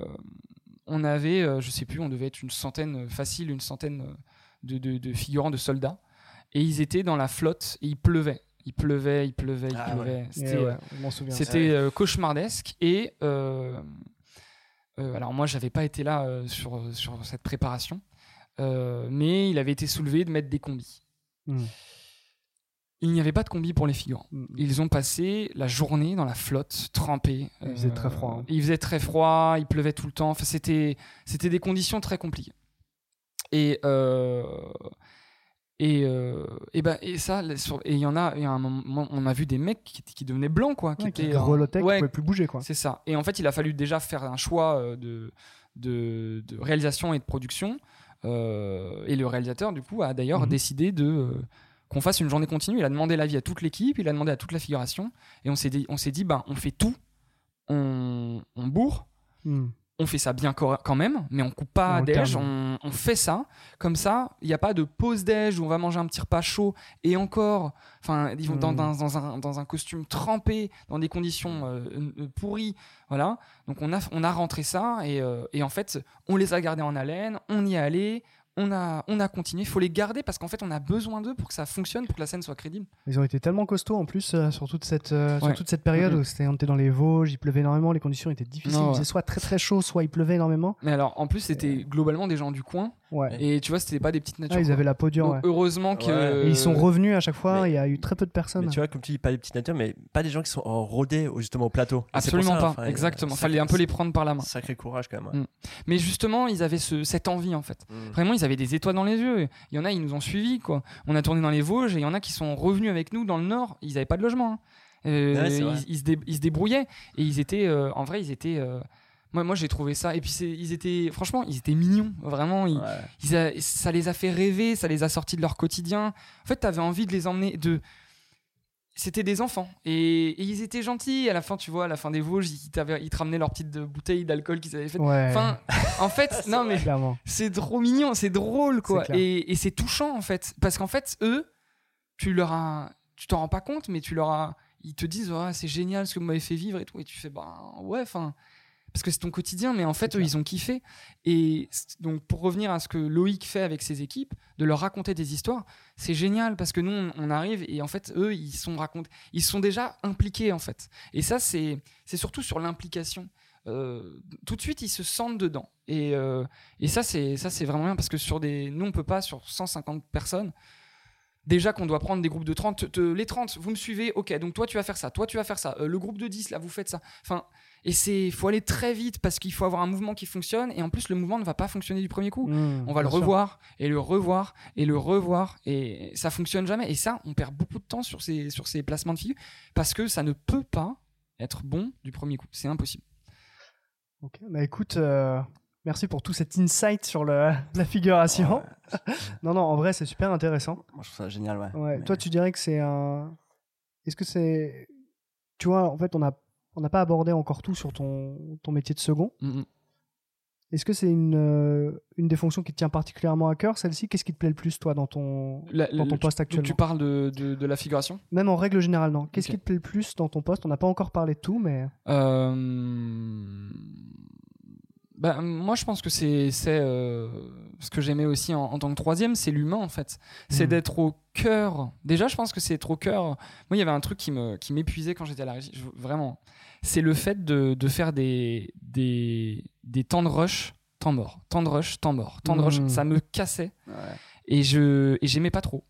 on avait, euh, je sais plus, on devait être une centaine, facile, une centaine de, de- de figurants, de soldats. Et ils étaient dans la flotte et il pleuvait. Il pleuvait, il pleuvait, il Ah pleuvait. C'était ouais, souviens. c'était euh, cauchemardesque. Et euh, euh, alors moi, j'avais pas été là euh, sur, sur cette préparation, Euh, mais il avait été soulevé de mettre des combis. Mm. Il n'y avait pas de combi pour les figurants. Mm. Ils ont passé la journée dans la flotte, trempés. Il faisait très froid, hein. Il faisait très froid, il pleuvait tout le temps. Enfin, c'était, c'était des conditions très compliquées. Et, euh, et, euh, et, ben, et ça, sur- et il y en a, y a un moment, on a vu des mecs qui, qui devenaient blancs, quoi. Qui Ouais, qui étaient, qui ouais, pouvaient plus bouger, quoi. c'est ça. Et en fait, il a fallu déjà faire un choix euh, de, de, de réalisation et de production. Euh, et le réalisateur, du coup, a d'ailleurs Mhm. décidé de euh, qu'on fasse une journée continue. Il a demandé l'avis à toute l'équipe, il a demandé à toute la figuration. Et on s'est dit, on s'est dit ben, on fait tout, on, on bourre, Mm. On fait ça bien quand même, mais on coupe pas On déj, on, on fait ça. Comme ça, il n'y a pas de pause déj où on va manger un petit repas chaud et encore, enfin, ils vont dans, Mm. dans- dans un, dans un costume trempé, dans des conditions euh, euh, pourries, voilà. Donc on a, on a rentré ça et, euh, et en fait, on les a gardés en haleine, on y est allé. On a, on a continué, il faut les garder parce qu'en fait on a besoin d'eux pour que ça fonctionne, pour que la scène soit crédible. Ils ont été tellement costauds en plus euh, sur, toute cette, euh, sur Ouais. toute cette période où c'était, on était dans les Vosges, il pleuvait énormément, les conditions étaient difficiles. Non, Il faisait soit très très chaud, soit il pleuvait énormément. Mais alors en plus c'était globalement des gens du coin Ouais. et tu vois c'était pas des petites natures. Ah, ils quoi. avaient la peau dure. Donc, ouais. heureusement que. Et ils sont revenus à chaque fois, Mais- il y a eu très peu de personnes. Mais tu vois, comme tu dis, pas des petites natures, mais pas des gens qui sont en rodés au- justement au plateau. Absolument ça, pas, enfin, exactement. sacré- Fallait un peu les prendre par la main. Sacré courage quand même. ouais. Mm. Mais justement, ils avaient ce- cette envie en fait. Mm. Vraiment, ils avaient des étoiles dans les yeux. Il y en a, ils nous ont suivis quoi. On a tourné dans les Vosges et il y en a qui sont revenus avec nous dans le Nord. Ils n'avaient pas de logement. hein. Euh, Ouais, ils, ils se dé- ils se débrouillaient et ils étaient, euh, en vrai, ils étaient. euh, moi, moi j'ai trouvé ça. Et puis, ils étaient, franchement, ils étaient mignons. Vraiment, ils, Ouais. ils a- ça les a fait rêver, ça les a sortis de leur quotidien. En fait, tu avais envie de les emmener. de C'était des enfants et, et ils étaient gentils. À la fin, tu vois, à la fin des Vosges, ils, ils te ramenaient leur petite euh, bouteille d'alcool qu'ils avaient faite. Ouais. Enfin, en (laughs) fait, non mais c'est trop mignon, c'est drôle quoi. Et, et c'est touchant en fait. Parce qu'en fait, eux, tu leur as. Tu t'en rends pas compte, mais tu leur as. Ils te disent, Ah, c'est génial ce que vous m'avez fait vivre et tout. Et tu fais, bah ouais, enfin. Parce que c'est ton quotidien, mais en fait, eux, clair. ils ont kiffé. Et donc, pour revenir à ce que Loïc fait avec ses équipes, de leur raconter des histoires, c'est génial parce que nous, on, on arrive et en fait, eux, ils sont racontés, ils sont déjà impliqués en fait. Et ça, c'est c'est surtout sur l'implication. Euh, tout de suite, ils se sentent dedans. Et, euh, et ça, c'est ça, c'est vraiment bien parce que sur des, nous, on peut pas sur 150 personnes. Déjà qu'on doit prendre des groupes de 30, te- les 30, vous me suivez, ok, donc toi tu vas faire ça, toi tu vas faire ça, Euh, le groupe de 10, là vous faites ça. Enfin, et c'est, faut aller très vite parce qu'il faut avoir un mouvement qui fonctionne et en plus le mouvement ne va pas fonctionner du premier coup. Mm, On va le sûr. revoir et le revoir et le revoir et ça fonctionne jamais. Et ça, on perd beaucoup de temps sur ces, sur ces placements de figures parce que ça ne peut pas être bon du premier coup. C'est impossible. Ok, bah écoute, euh, merci pour tout cet insight sur le, (laughs) la figuration. (laughs) non, non, en vrai, c'est super intéressant. Moi, je trouve ça génial, ouais. Ouais. Mais- Toi, tu dirais que c'est un. Est-ce que c'est. Tu vois, en fait, on a on n'a pas abordé encore tout sur ton, ton métier de second. Mhm. Est-ce que c'est une, euh, une des fonctions qui te tient particulièrement à cœur, celle-ci? Qu'est-ce qui te plaît le plus, toi, dans ton, La- dans ton poste actuellement? tu parles de, de, de la figuration? Même en règle générale, non. Qu'est-ce qui te plaît le plus dans ton poste? On n'a pas encore parlé de tout, mais. Euh, bah, moi, je pense que c'est euh, ce que j'aimais aussi en, en tant que troisième, c'est l'humain en fait. C'est Mhm. d'être au cœur. Déjà, je pense que c'est être au cœur. Moi, il y avait un truc qui me qui m'épuisait quand j'étais à la régie. Je- vraiment, c'est le fait de, de faire des, des des temps de rush, temps mort, temps de rush, temps mort, temps de rush. Mhm. Ça me cassait Ouais. et je et j'aimais pas trop.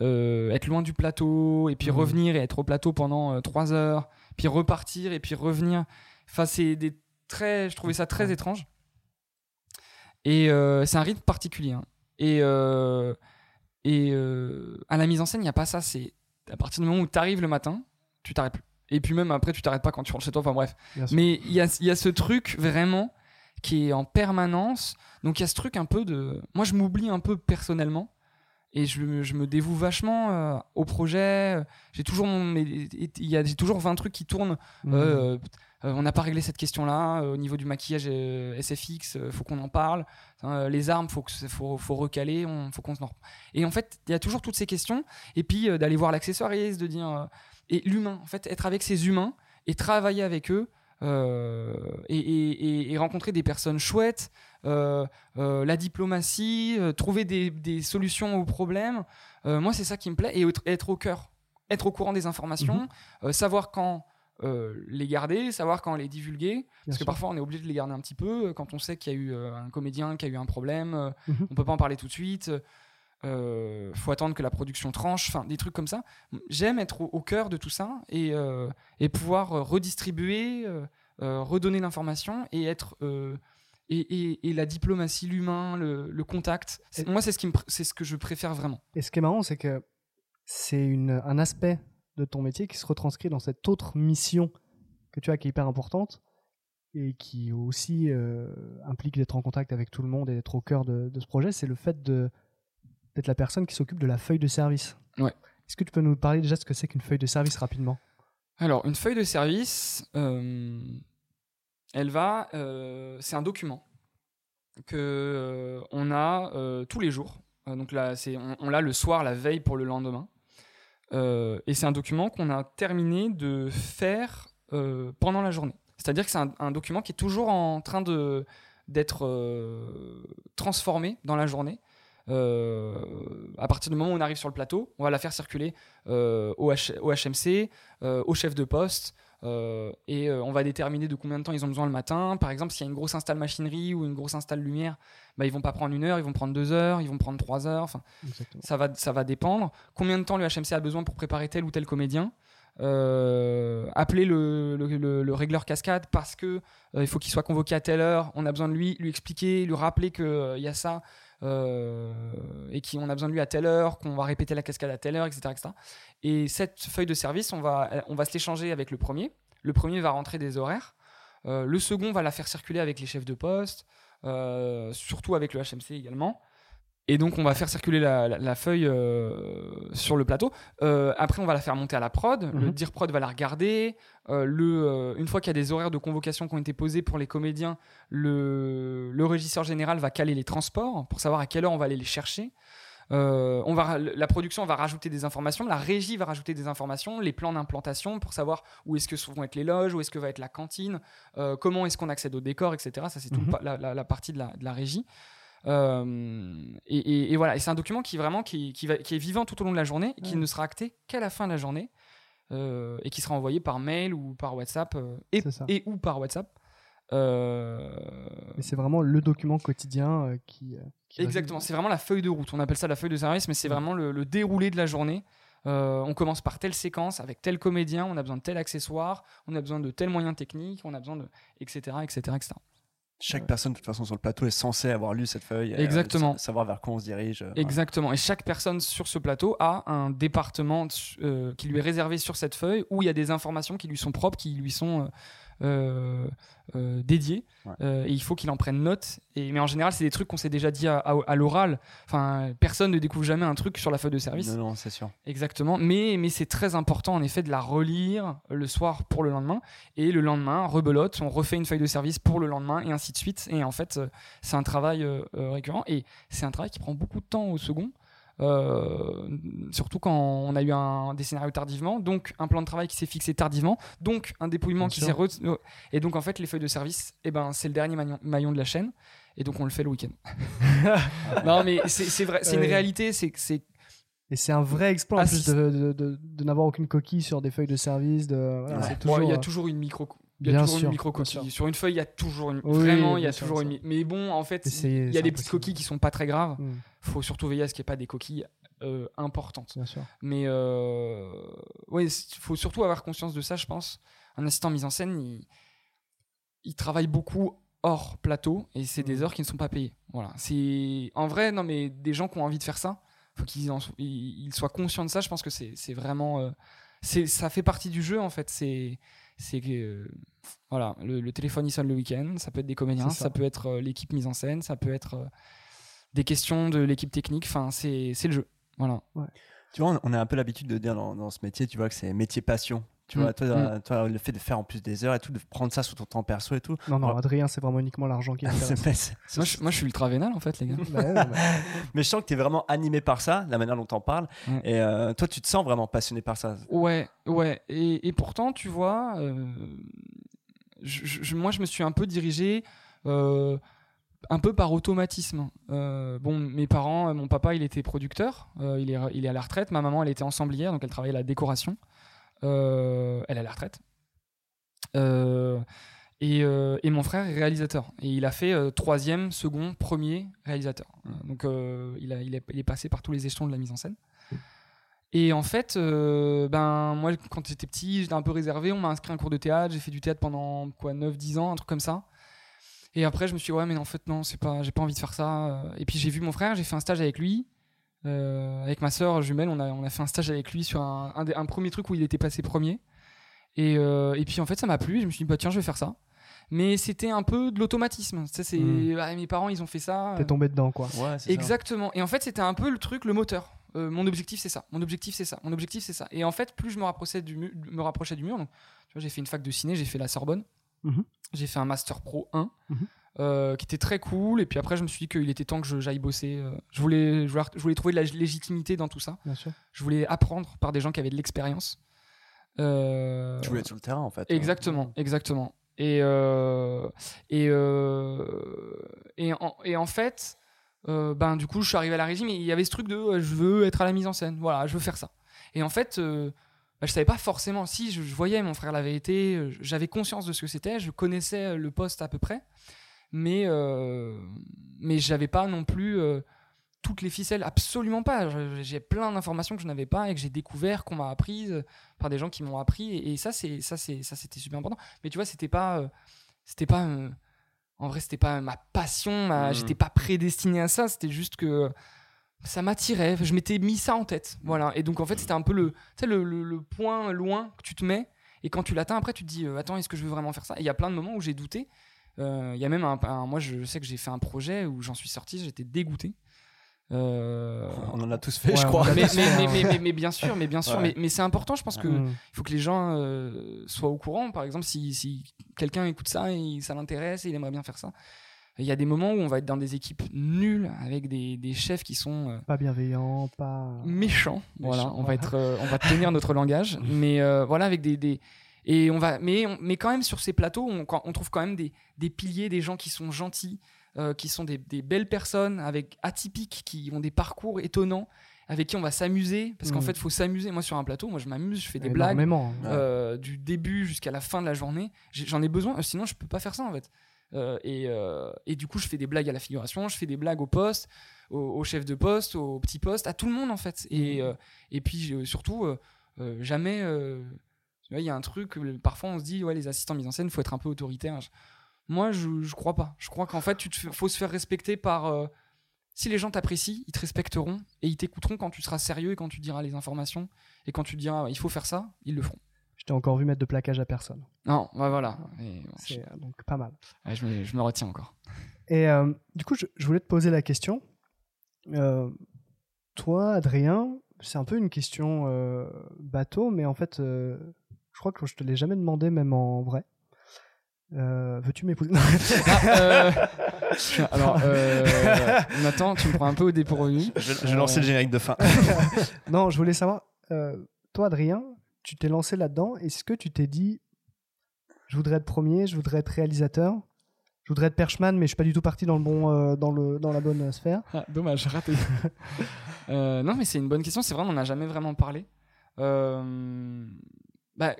Euh, être loin du plateau et puis Mhm. revenir et être au plateau pendant euh, trois heures, puis repartir et puis revenir. Enfin, c'est des très, je trouvais ça très étrange. Et euh, c'est un rythme particulier. hein. Et euh, et euh, à la mise en scène, il n'y a pas ça. C'est à partir du moment où tu arrives le matin, tu t'arrêtes plus. Et puis même après, tu t'arrêtes pas quand tu rentres chez toi. Enfin bref. Bien sûr. Mais il y a, il y a ce truc vraiment qui est en permanence. Donc il y a ce truc un peu de. Moi, je m'oublie un peu personnellement. Et je, me- je me dévoue vachement euh, au projet. J'ai toujours, mon- mais il y a j'ai toujours 20 trucs qui tournent. Mhm. Euh, on n'a pas réglé cette question-là. euh, au niveau du maquillage euh, SFX, euh, faut qu'on en parle. Euh, les armes, faut, que, faut, faut recaler. On, faut qu'on Et en fait, il y a toujours toutes ces questions. Et puis euh, d'aller voir l'accessoiriste, de dire. euh, et l'humain, en fait, être avec ces humains et travailler avec eux. euh, et, et- et rencontrer des personnes chouettes, euh, euh, la diplomatie, euh, trouver des, des solutions aux problèmes. Euh, moi, c'est ça qui me plaît et être, au cœur, être au courant des informations, euh, savoir quand euh, les garder, savoir quand les divulguer. Parce que parfois, on est obligé de les garder un petit peu euh, quand on sait qu'il y a eu euh, un comédien qui a eu un problème. euh, Mhm. On peut pas en parler tout de suite. Faut attendre que la production tranche. Enfin, des trucs comme ça. J'aime être au, au cœur de tout ça et, et pouvoir redistribuer, redonner l'information et être et, et- et la diplomatie, l'humain, le, le contact. Moi, c'est ce qui me ce que je préfère vraiment. Et ce qui est marrant, c'est que c'est un aspect de ton métier qui se retranscrit dans cette autre mission que tu as qui est hyper importante et qui aussi euh, implique d'être en contact avec tout le monde et d'être au cœur de, de ce projet, c'est le fait d'être la personne qui s'occupe de la feuille de service. Ouais. Est-ce que tu peux nous parler déjà de ce que c'est qu'une feuille de service rapidement? Alors, une feuille de service, euh, elle va, euh, c'est un document que on a tous les jours. Donc là, on l'a le soir, la veille pour le lendemain. Euh, et c'est un document qu'on a terminé de faire euh, pendant la journée. C'est-à-dire que c'est un, document qui est toujours en train de d'être euh, transformé dans la journée. À partir du moment où on arrive sur le plateau, on va la faire circuler au, HMC, au chef de poste, et euh, on va déterminer de combien de temps ils ont besoin le matin. Par exemple, s'il y a une grosse installe machinerie ou une grosse installe lumière, bah, ils vont pas prendre une heure, ils vont prendre deux heures, ils vont prendre trois heures. Ça va, ça va dépendre. Combien de temps le HMC a besoin pour préparer tel ou tel comédien? Euh, appeler le, le- le- le régleur cascade parce que euh, il faut qu'il soit convoqué à telle heure. On a besoin de lui, lui expliquer, lui rappeler qu'il y a ça euh, et qu'on a besoin de lui à telle heure, qu'on va répéter la cascade à telle heure, etc. etc. Et cette feuille de service, on va, on va se l'échanger avec le premier. Le premier va rentrer des horaires. Euh, le second va la faire circuler avec les chefs de poste, euh, surtout avec le HMC également. Et donc, on va faire circuler la, la- la feuille euh, sur le plateau. Euh, après, on va la faire monter à la prod. Le Mhm. dire prod va la regarder. Euh, le, euh, une fois qu'il y a des horaires de convocation qui ont été posés pour les comédiens, le, le régisseur général va caler les transports pour savoir à quelle heure on va aller les chercher. Euh, on va, ra- la production va rajouter des informations, la régie va rajouter des informations, les plans d'implantation pour savoir où est-ce que vont être les loges, où est-ce que va être la cantine, comment est-ce qu'on accède au décor, etc. Ça, c'est toute Mhm. la, la- la partie de la, de la régie. Euh, et, et- et voilà, et c'est un document qui vraiment qui, qui va- qui est vivant tout au long de la journée, et qui Ouais. ne sera acté qu'à la fin de la journée, euh, et qui sera envoyé par mail ou par WhatsApp euh, et, et ou par WhatsApp. Euh, Mais c'est vraiment le document quotidien euh, qui, euh, Exactement, c'est vraiment la feuille de route. On appelle ça la feuille de service, mais c'est Ouais. vraiment le, le déroulé de la journée. Euh, on commence par telle séquence avec tel comédien, on a besoin de tel accessoire, on a besoin de tel moyen technique, on a besoin de etc etc etc. Chaque personne, de toute façon, sur le plateau est censée avoir lu cette feuille. et, euh, Exactement. sa- savoir vers quoi on se dirige. euh. Exactement. Et chaque personne sur ce plateau a un département euh, qui lui est réservé sur cette feuille où il y a des informations qui lui sont propres, qui lui sont euh, euh. Ouais. Euh, et il faut qu'il en prenne note. Et, mais en général, c'est des trucs qu'on s'est déjà dit à, à- à l'oral. Enfin, personne ne découvre jamais un truc sur la feuille de service. Non, non, c'est sûr. Exactement. Mais, mais c'est très important, en effet, de la relire le soir pour le lendemain. Et le lendemain, rebelote, on refait une feuille de service pour le lendemain, et ainsi de suite. Et en fait, euh, c'est un travail récurrent. Et c'est un travail qui prend beaucoup de temps au second. Euh, surtout quand on a eu un, des scénarios tardivement, donc un plan de travail qui s'est fixé tardivement, donc un dépouillement Bien qui s'est re- et donc en fait les feuilles de service, eh ben c'est le dernier maillon, maillon de la chaîne, et donc on le fait le week-end. (laughs) non mais c'est c'est vrai, c'est une réalité, c'est c'est Et c'est un vrai exploit en plus Assist- de, de, de- de n'avoir aucune coquille sur des feuilles de service. De, voilà, Ouais. c'est Bon, il y a euh, toujours une micro. Il y a Bien toujours sûr, une micro bien sûr. coquille. Sur une feuille, il y a toujours une. Oui, vraiment, il y a toujours une. Mais bon, en fait, il y a des petites coquilles qui sont pas très graves. hmm, faut surtout veiller à ce qu'il n'y ait pas des coquilles euh, importantes. bien sûr. Mais euh, ouais, il faut surtout avoir conscience de ça, je pense. Un assistant mise en scène, il, il travaille beaucoup hors plateau et c'est des Mhm. heures qui ne sont pas payées. Voilà. C'est en vrai, non, mais des gens qui ont envie de faire ça, faut qu'ils en so- ils, ils soient conscients de ça. Je pense que c'est c'est vraiment, euh, c'est ça fait partie du jeu en fait. C'est c'est que euh, voilà, le, le téléphone il sonne le week-end. Ça peut être des comédiens, ça. ça. peut être euh, l'équipe mise en scène, ça peut être euh, des questions de l'équipe technique. Enfin, c'est le jeu. Voilà. Tu vois, on- on a un peu l'habitude de dire dans, dans ce métier, tu vois, que c'est métier passion. Tu Mm, vois, toi, euh, toi, le fait de faire en plus des heures et tout, de prendre ça sur ton temps perso et tout. Non, non, Alors- Adrien, c'est vraiment uniquement l'argent qui (laughs) c'est- Moi je, moi, je suis ultra vénal en fait, les gars. (laughs) Bah ouais, bah, (laughs) Mais je sens que tu es vraiment animé par ça, la manière dont tu en parles. Ouais. Et euh, toi, tu te sens vraiment passionné par ça. Ouais, ouais. Et, et pourtant, tu vois, euh, je- je- moi, je me suis un peu dirigé. euh, un peu par automatisme. Euh, bon, mes parents, mon papa, il était producteur, euh, il, est, il est à la retraite. Ma maman, elle était ensemblière, donc elle travaillait à la décoration. Euh, elle est à la retraite. Euh, et, euh, et mon frère est réalisateur. Et il a fait troisième, second, premier réalisateur. Donc il, est, passé par tous les échelons de la mise en scène. Et en fait, ben, moi, quand j'étais petit, j'étais un peu réservé. On m'a inscrit un cours de théâtre. J'ai fait du théâtre pendant quoi, 9-10 ans, un truc comme ça. Et après, je me suis dit, ouais, mais en fait, non, c'est pas, j'ai pas envie de faire ça. Et puis, j'ai vu mon frère, j'ai fait un stage avec lui. Euh, avec ma soeur jumelle, on a, on a fait un stage avec lui sur un, un, des- un premier truc où il était passé premier. Et, euh, et puis, en fait, ça m'a plu. Je me suis dit, bah, tiens, je vais faire ça. Mais c'était un peu de l'automatisme. C'est, Mm. ah, mes parents, ils ont fait ça. T'es tombé dedans, quoi. Ouais, c'est ça. Exactement. Et en fait, c'était un peu le truc, le moteur. Euh, mon objectif, c'est ça. Mon objectif, c'est ça. Mon objectif, c'est ça. Et en fait, plus je me rapprochais du, mu- me rapprochais du mur, donc, tu vois, j'ai fait une fac de ciné, j'ai fait la Sorbonne. Mhm. J'ai fait un Master Pro 1, Mhm. Euh, qui était très cool. Et puis après, je me suis dit qu'il était temps que je- j'aille bosser. euh, je, voulais, je, voulais, je voulais trouver de la légitimité dans tout ça. Bien sûr. Je voulais apprendre par des gens qui avaient de l'expérience. Euh, Tu voulais être sur le terrain en fait. Exactement, exactement. Et, euh, et, euh, et, en, et en fait, euh, ben, du coup, je suis arrivé à la régie, mais il y avait ce truc de euh, je veux être à la mise en scène, voilà, je veux faire ça. Et en fait, euh, ben, je savais pas forcément, si je, je voyais mon frère l'avait été, j'avais conscience de ce que c'était, je connaissais le poste à peu près, mais, euh, mais j'avais pas non plus euh, toutes les ficelles, absolument pas. J'ai plein d'informations que je n'avais pas et que j'ai découvert, qu'on m'a apprises par des gens qui m'ont appris, et, et ça, c'est ça, c'est ça, c'était super important. Mais tu vois, c'était pas, euh, c'était pas, euh, en vrai, c'était pas ma passion. ma- Mhm. J'étais pas prédestiné à ça. C'était juste que ça m'attirait. Je m'étais mis ça en tête, voilà. Et donc en fait, c'était un peu le, le, le- le point loin que tu te mets. Et quand tu l'atteins, après, tu te dis, euh, attends, est-ce que je veux vraiment faire ça? Et il y a plein de moments où j'ai douté. Euh, Il y a même un, un- moi, je sais que j'ai fait un projet où j'en suis sorti, j'étais dégoûté. Euh, On en a tous fait, Ouais, je crois. mais, (laughs) mais, mais, hein. mais, mais- mais bien sûr, mais bien sûr, Ouais. mais, mais c'est important, je pense que Mm. il faut que les gens euh, soient au courant. Par exemple, si, si quelqu'un écoute ça et ça l'intéresse et il aimerait bien faire ça, il y a des moments où on va être dans des équipes nulles avec des, des chefs qui sont euh, Pas bienveillant, pas. méchants. Voilà, on va être, euh, on va tenir notre langage, (laughs) mais euh, voilà avec des, des et on va, mais on- mais quand même sur ces plateaux, on, trouve quand même des, des piliers, des gens qui sont gentils, euh, qui sont des, des belles personnes avec atypiques, qui ont des parcours étonnants, avec qui on va s'amuser, parce qu'en Mm. fait, il faut s'amuser. Moi, sur un plateau, moi, je m'amuse, je fais des blagues Énormément. Ouais. euh, du début jusqu'à la fin de la journée. J'en ai besoin, euh, sinon je peux pas faire ça en fait. Euh, et, euh, et du coup, je fais des blagues à la figuration, je fais des blagues au poste, au, au chef de poste, au petit poste, à tout le monde en fait. Et, euh, et puis euh, surtout, euh, euh, jamais. Il y a un truc, parfois on se dit, ouais, les assistants mise en scène, faut être un peu autoritaire. Moi, je, je crois pas. Je crois qu'en fait, tu te fais- faut se faire respecter par. euh, si les gens t'apprécient, ils te respecteront et ils t'écouteront quand tu seras sérieux et quand tu diras les informations et quand tu diras il faut faire ça, ils le feront. Je t'ai encore vu mettre de plaquage à personne. Non, ouais, voilà. Et, ouais, je, C'est euh, donc pas mal. ouais, je me, je me retiens encore. Et euh, du coup, je, je voulais te poser la question. Euh, toi, Adrien, c'est un peu une question euh, bateau, mais en fait, je crois que je te l'ai jamais demandé, même en vrai. Euh, Veux-tu m'épouser? Ah, euh, (laughs) alors, euh, Nathan, tu me prends un peu au dépourvu. Je, je vais lancer le générique de fin. (laughs) Non, je voulais savoir, euh, toi, Adrien, tu t'es lancé là-dedans. Est-ce que tu t'es dit, je voudrais être premier, je voudrais être réalisateur, je voudrais être perchman, mais je suis pas du tout parti dans le bon, euh, dans le, dans la bonne euh, sphère. Ah, dommage, raté. (laughs) Euh, non, mais c'est une bonne question. C'est vrai, on n'en a jamais vraiment parlé. Bah,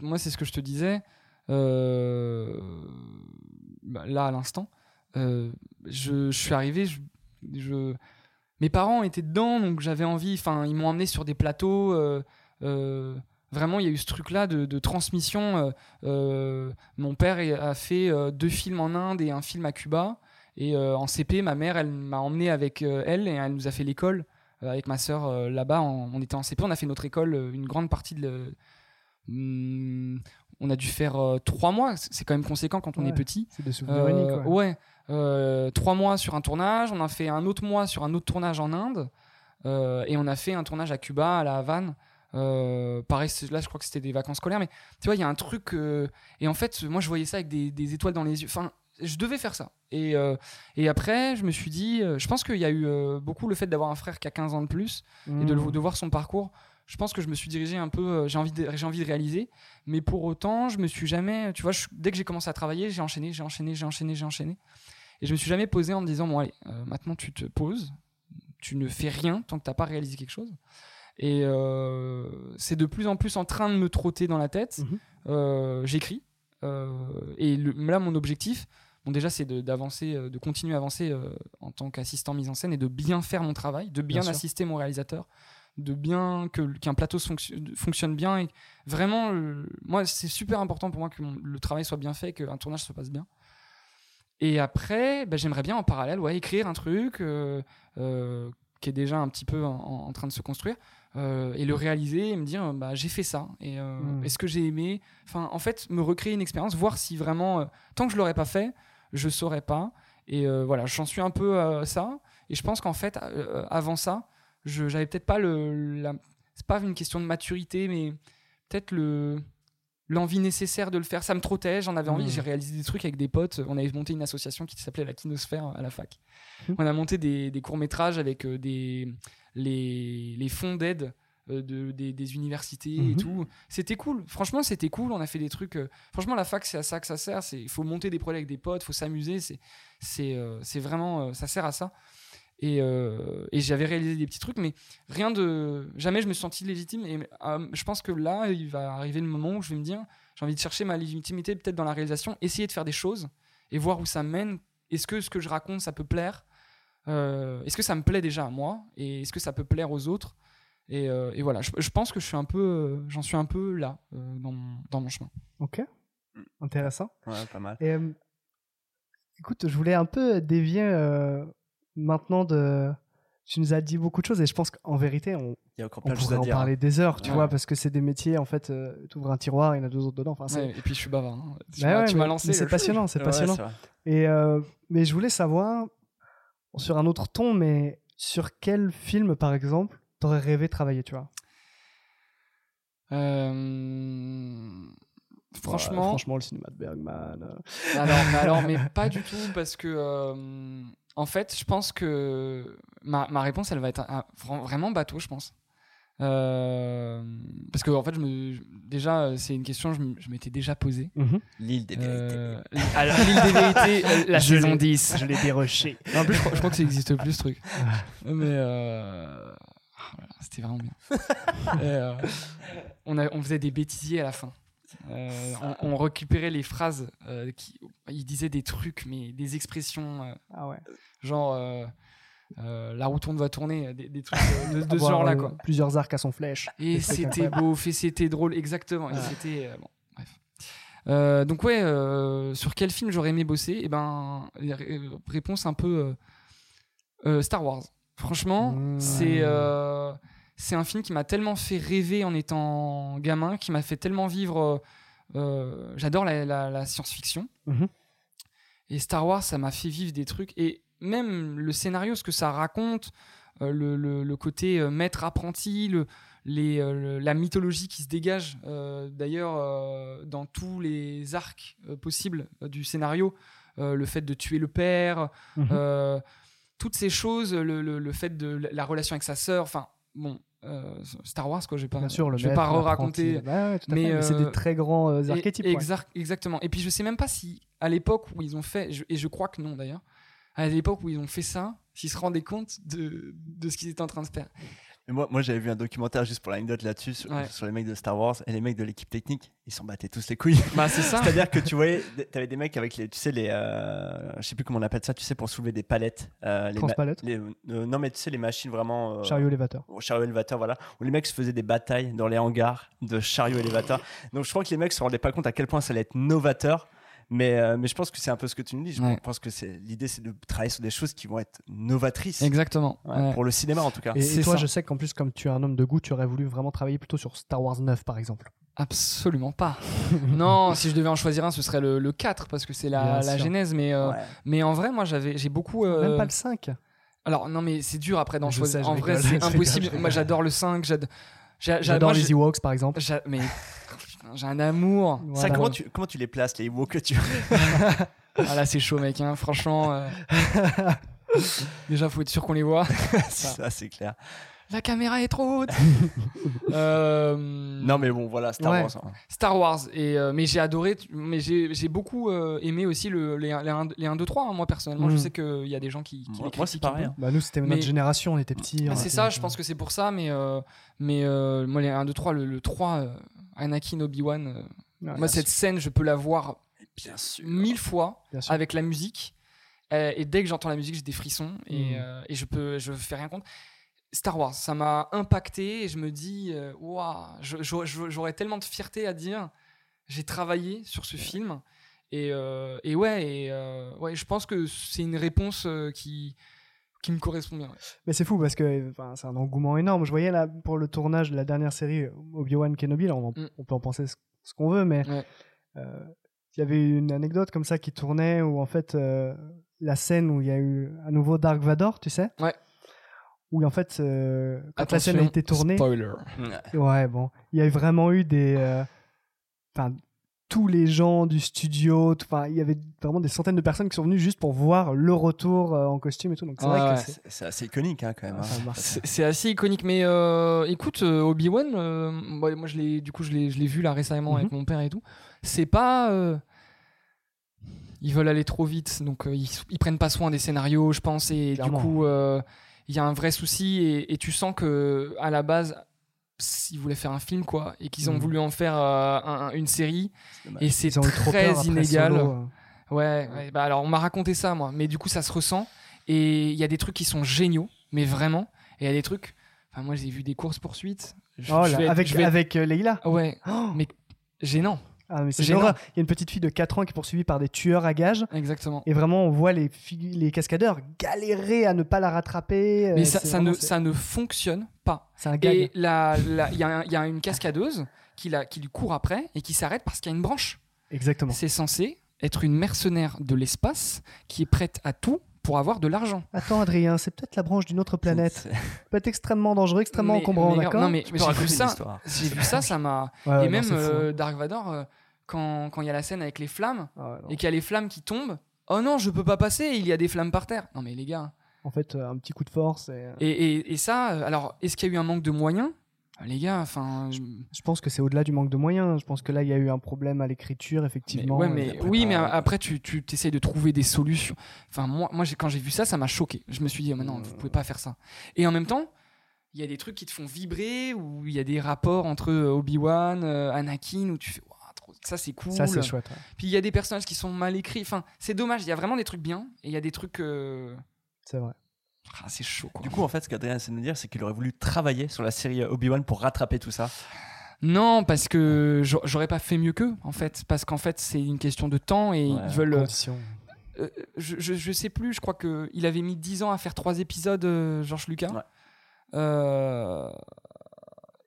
moi, c'est ce que je te disais. euh, bah, là, à l'instant, euh, je, suis arrivé. Je, mes parents étaient dedans, donc j'avais envie. Enfin, ils m'ont emmené sur des plateaux. euh, vraiment, il y a eu ce truc-là de, de transmission. mon père a fait deux films en Inde et un film à Cuba. Et en CP, ma mère, elle m'a emmené avec elle et elle nous a fait l'école avec ma sœur là-bas. en- on était en CP, on a fait notre école, une grande partie de. Hmm, on a dû faire euh, trois mois, c'est quand même conséquent quand on Ouais. est petit. C'est des souvenirs Euh, uniques. ouais. ouais, euh, trois mois sur un tournage, on a fait un autre mois sur un autre tournage en Inde, et on a fait un tournage à Cuba, à la Havane. Pareil, là je crois que c'était des vacances scolaires, mais tu vois, il y a un truc. et en fait, moi je voyais ça avec des, des étoiles dans les yeux. Enfin, je devais faire ça. Et, euh, et après, je me suis dit, je pense qu'il y a eu euh, beaucoup le fait d'avoir un frère qui a 15 ans de plus et de, le- Mmh. de voir son parcours. Je pense que je me suis dirigé un peu, euh, j'ai envie, de, j'ai envie de réaliser, mais pour autant, je me suis jamais, tu vois, je- dès que j'ai commencé à travailler, j'ai enchaîné, j'ai enchaîné, j'ai enchaîné, j'ai enchaîné. Et je me suis jamais posé en me disant, bon, allez, euh, maintenant tu te poses, tu ne fais rien tant que tu n'as pas réalisé quelque chose. Et euh, c'est de plus en plus en train de me trotter dans la tête. Mhm. Euh, J'écris. Et le- là, mon objectif, bon, déjà, c'est de- d'avancer, de continuer à avancer euh, en tant qu'assistant mise en scène et de bien faire mon travail, de bien, assister mon réalisateur, de bien que qu'un plateau fonction- fonctionne bien. Et vraiment, euh, moi, c'est super important pour moi que mon- le travail soit bien fait, qu'un tournage se passe bien. Et après, bah, j'aimerais bien en parallèle ouais, écrire un truc euh, euh, qui est déjà un petit peu en, en train de se construire et le réaliser et me dire bah, j'ai fait ça et euh, Mm. est-ce que j'ai aimé? Enfin en fait me recréer une expérience voir si vraiment tant que je l'aurais pas fait je saurais pas et voilà j'en suis un peu à ça et je pense qu'en fait avant ça je j'avais peut-être pas le la... c'est pas une question de maturité mais peut-être le l'envie nécessaire de le faire ça me trottait j'en avais envie Mm. j'ai réalisé des trucs avec des potes on avait monté une association qui s'appelait la Kinosphère à la fac Mm. on a monté des, des courts métrages avec euh, des les, les fonds d'aide euh, de, des, des universités et Mhm. tout. C'était cool. Franchement, c'était cool. On a fait des trucs. euh, Franchement, la fac, c'est à ça que ça sert. Il faut monter des projets avec des potes, il faut s'amuser. C'est c'est euh, c'est vraiment. euh, ça sert à ça. Et, euh, et j'avais réalisé des petits trucs, mais rien de. Jamais je me suis senti légitime. Et euh, je pense que là, il va arriver le moment où je vais me dire j'ai envie de chercher ma légitimité peut-être dans la réalisation, essayer de faire des choses et voir où ça mène. Est-ce que ce que je raconte, ça peut plaire? Euh, Est-ce que ça me plaît déjà à moi? Et est-ce que ça peut plaire aux autres? Et, euh, et voilà, je, je pense que je suis un peu, euh, j'en suis un peu là euh, dans, mon, dans mon chemin. Ok. Intéressant. Ouais, pas mal. Et, euh, écoute, je voulais un peu dévier euh, maintenant de. Tu nous as dit beaucoup de choses et je pense qu'en vérité, on, Il y a encore plein pourrait en dire. hein. parler des heures, tu Ouais. vois, parce que c'est des métiers, en fait, tu ouvres un tiroir, il y en a deux autres dedans. Enfin, Ouais, et puis je suis bavard. hein. Tu Bah m'as ouais, lancé. c'est passionnant, c'est passionnant. Et euh, mais je voulais savoir, sur un autre ton, mais sur quel film, par exemple, t'aurais rêvé de travailler, tu vois? Euh, Ouais, Franchement, franchement, le cinéma de Bergman. euh, alors, mais alors, (laughs) mais pas du tout, parce que euh, en fait, je pense que ma, ma réponse, elle va être un- vraiment bateau, je pense. Euh, parce que en fait, je me, déjà, c'est une question que je, je m'étais déjà posée. L'île des vérités. Euh, alors, l'île des vérités, (laughs) la Je saison l'ai- 10. Je l'ai déroché. (laughs) En plus, je crois, je crois que ça n'existe plus ce truc. Mais euh, ah, c'était vraiment bien. Et, euh, on, a- on faisait des bêtisiers à la fin. Euh, on, on récupérait les phrases euh, qui, il disait des trucs, mais des expressions euh, Ah ouais. genre la roue tourne va tourner, des, des trucs de, de (laughs) ce genre-là quoi. Plusieurs arcs à son flèche. Et (laughs) c'était beau, fait c'était drôle, exactement. Et c'était bon, bref. Donc ouais, sur quel film j'aurais aimé bosser? Eh ben, réponse un peu Star Wars. Franchement, Mmh. c'est c'est un film qui m'a tellement fait rêver en étant gamin, qui m'a fait tellement vivre. euh, euh, J'adore la, la- la science-fiction. Mhm. Et Star Wars, ça m'a fait vivre des trucs. Et même le scénario, ce que ça raconte, euh, le, le- le côté euh, maître-apprenti, le, la mythologie qui se dégage d'ailleurs dans tous les arcs possibles du scénario, le fait de tuer le père, Mhm. toutes ces choses, le, fait de la relation avec sa sœur, enfin bon, euh, Star Wars quoi, je vais pas, Bien sûr, le je vais pas maître, raconter. l'apprenti. Ouais, ouais, tout à mais, c'est euh, des très grands euh, Et- archétypes. ouais. Exactement. Et puis je sais même pas si à l'époque où ils ont fait, je- et je crois que non d'ailleurs, à l'époque où ils ont fait ça, s'ils se rendaient compte de, de ce qu'ils étaient en train de faire. Mais moi, moi j'avais vu un documentaire juste pour l'anecdote là-dessus sur, Ouais. sur les mecs de Star Wars et les mecs de l'équipe technique, ils s'en battaient tous les couilles. Bah c'est ça. (laughs) C'est-à-dire que tu voyais, t'avais des mecs avec les, tu sais les, euh, je sais plus comment on appelle ça, tu sais pour soulever des palettes. euh, les les- euh, non mais tu sais les machines vraiment. euh, Chariot élévateur. au chariot élévateur, voilà, où les mecs se faisaient des batailles dans les hangars de chariot élévateur. Donc je crois que les mecs se rendaient pas compte à quel point ça allait être novateur. Mais, euh, mais je pense que c'est un peu ce que tu nous dis. Je Ouais. pense que c'est l'idée, c'est de travailler sur des choses qui vont être novatrices Exactement. Ouais, Ouais. pour le cinéma en tout cas. Et, et C'est toi, ça. je sais qu'en plus, comme tu es un homme de goût, tu aurais voulu vraiment travailler plutôt sur Star Wars 9, par exemple. Absolument pas. (laughs) non, si je devais en choisir un, ce serait le, le 4 parce que c'est la, la genèse. Mais, euh, Ouais. mais en vrai, moi, j'avais, j'ai beaucoup. euh, Même pas le 5. Alors non, mais c'est dur après d'en choisir. sais, en vrai, c'est (laughs) impossible. Moi, j'adore le 5. j'ad- j'a- j'a- J'adore moi, les Ewoks, par exemple. j'a- mais (laughs) j'ai un amour. Voilà. Ça, comment, tu, comment tu les places, les Ewoks que tu (laughs) Ah là, c'est chaud, mec. hein, Franchement. euh. (laughs) Déjà, faut être sûr qu'on les voit. (laughs) Ça, c'est clair. la caméra est trop haute. Euh, Non, mais bon, voilà, Star Ouais. Wars. hein. Star Wars. Et, euh, mais j'ai adoré, mais j'ai j'ai beaucoup euh, aimé aussi le, les, les, 1, les 1, 2, 3. hein. Moi, personnellement, je Mhm. sais qu'il y a des gens qui, qui Moi- c'est pareil, hein. Bah, nous, c'était Mais- notre génération, on était petits. Ah, on c'est ça, je pense que c'est pour ça. Mais, euh, mais euh, moi, les 1, 2, 3, le, le 3, euh, Anakin, Obi-Wan, euh, Ouais, moi, cette scène, je peux la voir Bien sûr. mille fois bien sûr. avec la musique. Euh, et dès que j'entends la musique, j'ai des frissons et, Mhm. euh, et je peux, je fais rien contre. Star Wars, ça m'a impacté et je me dis, waouh, j'aurais tellement de fierté à dire, j'ai travaillé sur ce film et, euh, et ouais, et euh, ouais, je pense que c'est une réponse euh, qui qui me correspond bien. ouais. Mais c'est fou parce que c'est un engouement énorme. Je voyais là pour le tournage de la dernière série Obi-Wan Kenobi, là, on, en- Mm. on peut en penser ce, ce qu'on veut, mais Ouais. euh, il y avait une anecdote comme ça qui tournait où en fait euh, la scène où il y a eu à nouveau Dark Vador, tu sais? Ouais. Où en fait, euh, quand la scène a été tournée, Spoiler. ouais, bon, il y a vraiment eu des. euh, Enfin, tous les gens du studio, enfin, il y avait vraiment des centaines de personnes qui sont venues juste pour voir le retour euh, en costume et tout. Donc c'est vrai ouais. que c'est. Assez iconique, hein, quand même. hein. ça marque. C'est assez iconique, mais euh, écoute, euh, Obi-Wan, euh, moi, moi, je l'ai, du coup, je l'ai, je l'ai vu là récemment avec mon père et tout. C'est pas, euh, ils veulent aller trop vite, donc euh, ils, ils prennent pas soin des scénarios, je pense, et Clairement. du coup, euh, il y a un vrai souci, et, et tu sens que à la base, ils voulaient faire un film, quoi, et qu'ils ont Mhm. voulu en faire euh, un- une série, et c'est très inégal. Solo, euh. Ouais, ouais, bah alors on m'a raconté ça moi, mais du coup ça se ressent et il y a des trucs qui sont géniaux, mais vraiment, et il y a des trucs. Enfin moi j'ai vu des courses poursuites. Je- Oh je vais avec, je vais être- avec euh, Leïla Ouais, Oh mais gênant. Ah, mais c'est. Il y a une petite fille de 4 ans qui est poursuivie par des tueurs à gages. Exactement. Et vraiment, on voit les, les cascadeurs galérer à ne pas la rattraper. Mais Euh, ça, c'est ça vraiment- ne ça ne fonctionne pas. C'est un gag. Et il y, y a une cascadeuse qui, la, qui lui court après et qui s'arrête parce qu'il y a une branche. Exactement. C'est censé être une mercenaire de l'espace qui est prête à tout pour avoir de l'argent. Attends, Adrien, c'est peut-être la branche d'une autre planète. C'est- Peut être extrêmement dangereux, extrêmement Mais- encombrant, d'accord Non mais j'ai vu ça. J'ai vu ça, ça m'a. Ouais, et non, même euh, Dark Vador, euh, quand quand il y a la scène avec les flammes Ah ouais, et qu'il y a les flammes qui tombent, oh non, je peux pas passer, il y a des flammes par terre. Non mais les gars. En fait, euh, un petit coup de force. Et, Et, et, et ça, alors, est-ce qu'il y a eu un manque de moyens? Les gars, enfin. je- Je pense que c'est au-delà du manque de moyens. Je pense que là, il y a eu un problème à l'écriture, mais- effectivement. ouais, mais, après, oui, pas- mais après, tu, tu essayes de trouver des solutions. Enfin, moi, moi quand j'ai vu ça, ça m'a choqué. Je me suis dit, oh, mais non, vous pouvez pas faire ça. Et en même temps, il y a des trucs qui te font vibrer, où il y a des rapports entre euh, Obi-Wan, euh, Anakin, où tu fais, trop- ça c'est cool. Ça, c'est chouette. ouais. Puis il y a des personnages qui sont mal écrits. Enfin, c'est dommage. Il y a vraiment des trucs bien et il y a des trucs. euh, C'est vrai. Ah, c'est chaud quoi. Du coup, en fait, ce qu'Adrien essaie de nous dire, c'est qu'il aurait voulu travailler sur la série Obi-Wan pour rattraper tout ça. Non, parce que j'a- j'aurais pas fait mieux qu'eux en fait. Parce qu'en fait, c'est une question de temps et Ouais. ils veulent. euh, Condition. euh, je, je, je sais plus, je crois qu'il avait mis 10 ans à faire trois épisodes, euh, Georges Lucas. Ouais. Euh,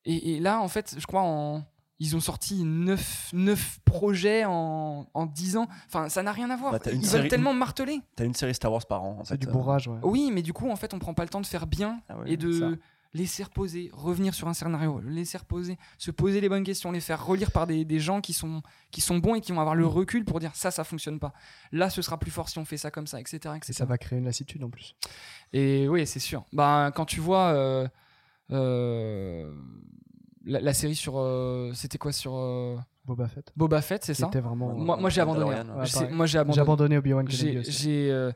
et, et là, en fait, je crois en. Ils ont sorti 9, neuf projets en, en 10 ans. Enfin, ça n'a rien à voir. Bah, t'as une Ils série- veulent tellement marteler. T'as une série Star Wars par an, C'est du euh. bourrage, ouais. Oui, mais du coup, en fait, on prend pas le temps de faire bien Ah ouais, et de ça. laisser reposer, revenir sur un scénario, laisser reposer, se poser les bonnes questions, les faire relire par des, des gens qui sont, qui sont bons et qui vont avoir le Mm. recul pour dire ça, ça fonctionne pas. Là, ce sera plus fort si on fait ça comme ça, etc. Et ça va créer une lassitude en plus. Et oui, c'est sûr. Bah, quand tu vois euh, euh, la, la série sur. euh, C'était quoi sur euh, Boba Fett. Boba Fett, c'est ça C'était vraiment. Moi, moi j'ai abandonné. Hein. ouais. Moi, j'ai abandonné. abandonné Obi-Wan J'ai euh,